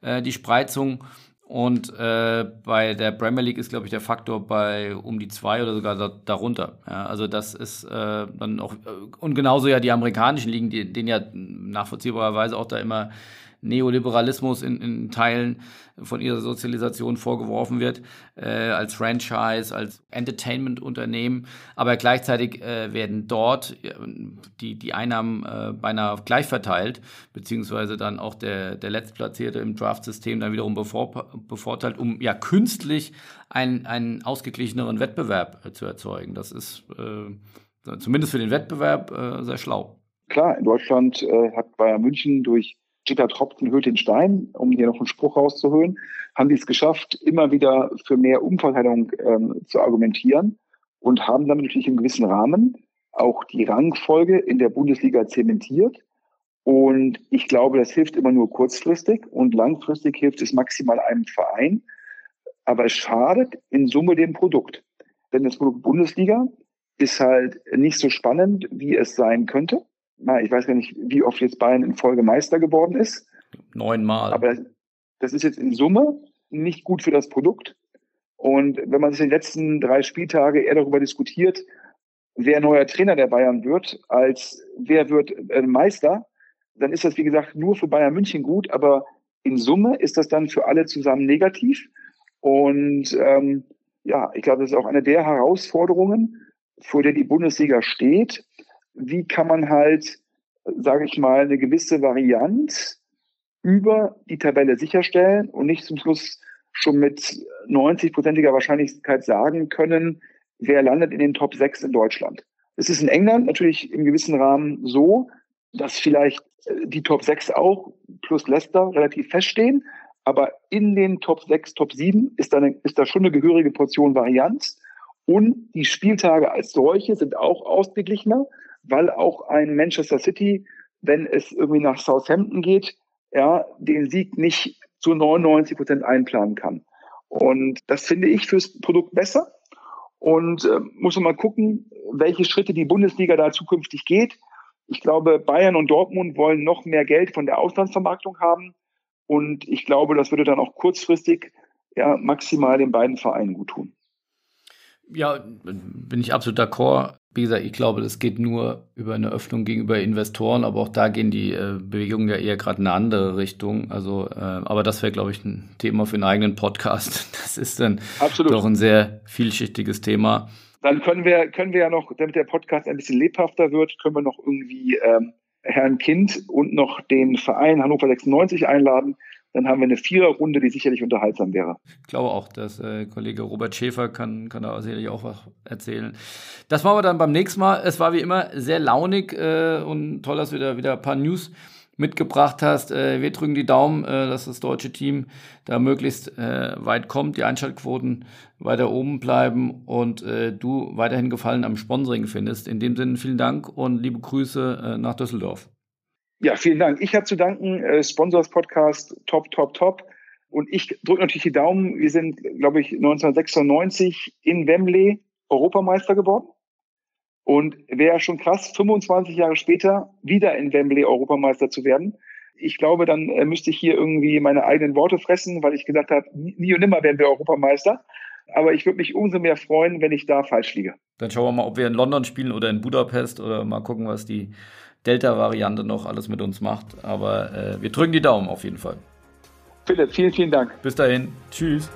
S3: äh, die Spreizung. Und äh, bei der Premier League ist, glaube ich, der Faktor bei um die zwei oder sogar da, darunter. Ja, also das ist äh, dann auch, äh, und genauso ja die amerikanischen Ligen, die, denen ja nachvollziehbarerweise auch da immer Neoliberalismus in, in Teilen von ihrer Sozialisation vorgeworfen wird, äh, als Franchise, als Entertainment-Unternehmen. Aber gleichzeitig äh, werden dort äh, die, die Einnahmen äh, beinahe gleich verteilt, beziehungsweise dann auch der, der Letztplatzierte im Draft-System dann wiederum bevor, bevorteilt, um ja künstlich einen, einen ausgeglicheneren Wettbewerb äh, zu erzeugen. Das ist äh, zumindest für den Wettbewerb sehr schlau.
S1: Klar, in Deutschland hat Bayern München durch Jeder Tropfen hüllt den Stein, um hier noch einen Spruch rauszuholen, haben die es geschafft, immer wieder für mehr Umverteilung ähm, zu argumentieren und haben damit natürlich im gewissen Rahmen auch die Rangfolge in der Bundesliga zementiert. Und ich glaube, das hilft immer nur kurzfristig und langfristig hilft es maximal einem Verein. Aber es schadet in Summe dem Produkt. Denn das Produkt Bundesliga ist halt nicht so spannend, wie es sein könnte na, ich weiß gar nicht, wie oft jetzt Bayern in Folge Meister geworden ist.
S3: Neunmal.
S1: Aber das, das ist jetzt in Summe nicht gut für das Produkt. Und wenn man sich die letzten drei Spieltage eher darüber diskutiert, wer neuer Trainer der Bayern wird, als wer wird äh, Meister, dann ist das, wie gesagt, nur für Bayern München gut, aber in Summe ist das dann für alle zusammen negativ. Und ähm, ja, ich glaube, das ist auch eine der Herausforderungen, vor der die Bundesliga steht, wie kann man halt, sage ich mal, eine gewisse Varianz über die Tabelle sicherstellen und nicht zum Schluss schon mit 90-prozentiger Wahrscheinlichkeit sagen können, wer landet in den Top 6 in Deutschland. Es ist in England natürlich im gewissen Rahmen so, dass vielleicht äh, die Top 6 auch plus Leicester relativ feststehen, aber in den Top 6, Top 7 ist da, eine, ist da schon eine gehörige Portion Varianz und die Spieltage als solche sind auch ausgeglichener weil auch ein Manchester City, wenn es irgendwie nach Southampton geht, ja, den Sieg nicht zu 99 Prozent einplanen kann. Und das finde ich fürs Produkt besser. Und äh, muss man mal gucken, welche Schritte die Bundesliga da zukünftig geht. Ich glaube, Bayern und Dortmund wollen noch mehr Geld von der Auslandsvermarktung haben. Und ich glaube, das würde dann auch kurzfristig ja, maximal den beiden Vereinen gut tun.
S3: Ja, bin ich absolut d'accord. Wie gesagt, ich glaube, das geht nur über eine Öffnung gegenüber Investoren, aber auch da gehen die äh, Bewegungen ja eher gerade in eine andere Richtung. Also, äh, aber das wäre, glaube ich, ein Thema für einen eigenen Podcast. Das ist dann absolut. doch ein sehr vielschichtiges Thema.
S1: Dann können wir, können wir ja noch, damit der Podcast ein bisschen lebhafter wird, können wir noch irgendwie ähm, Herrn Kind und noch den Verein Hannover 96 einladen dann haben wir eine Viererrunde, die sicherlich unterhaltsam wäre.
S3: Ich glaube auch, dass äh, Kollege Robert Schäfer kann, kann da sicherlich auch was erzählen. Das machen wir dann beim nächsten Mal. Es war wie immer sehr launig äh, und toll, dass wir da wieder ein paar News mitgebracht hast. Äh, wir drücken die Daumen, äh, dass das deutsche Team da möglichst äh, weit kommt, die Einschaltquoten weiter oben bleiben und äh, du weiterhin Gefallen am Sponsoring findest. In dem Sinne vielen Dank und liebe Grüße nach Düsseldorf.
S1: Ja, vielen Dank. Ich habe zu danken. Äh, Sponsors Podcast, top, top, top. Und ich drücke natürlich die Daumen. Wir sind, glaube ich, 1996 in Wembley Europameister geworden. Und wäre schon krass, 25 Jahre später wieder in Wembley Europameister zu werden. Ich glaube, dann äh, müsste ich hier irgendwie meine eigenen Worte fressen, weil ich gesagt habe, nie und nimmer werden wir Europameister. Aber ich würde mich umso mehr freuen, wenn ich da falsch liege.
S3: Dann schauen wir mal, ob wir in London spielen oder in Budapest oder mal gucken, was die Delta-Variante noch alles mit uns macht. Aber äh, wir drücken die Daumen auf jeden Fall.
S1: Philipp, vielen, vielen Dank.
S3: Bis dahin. Tschüss.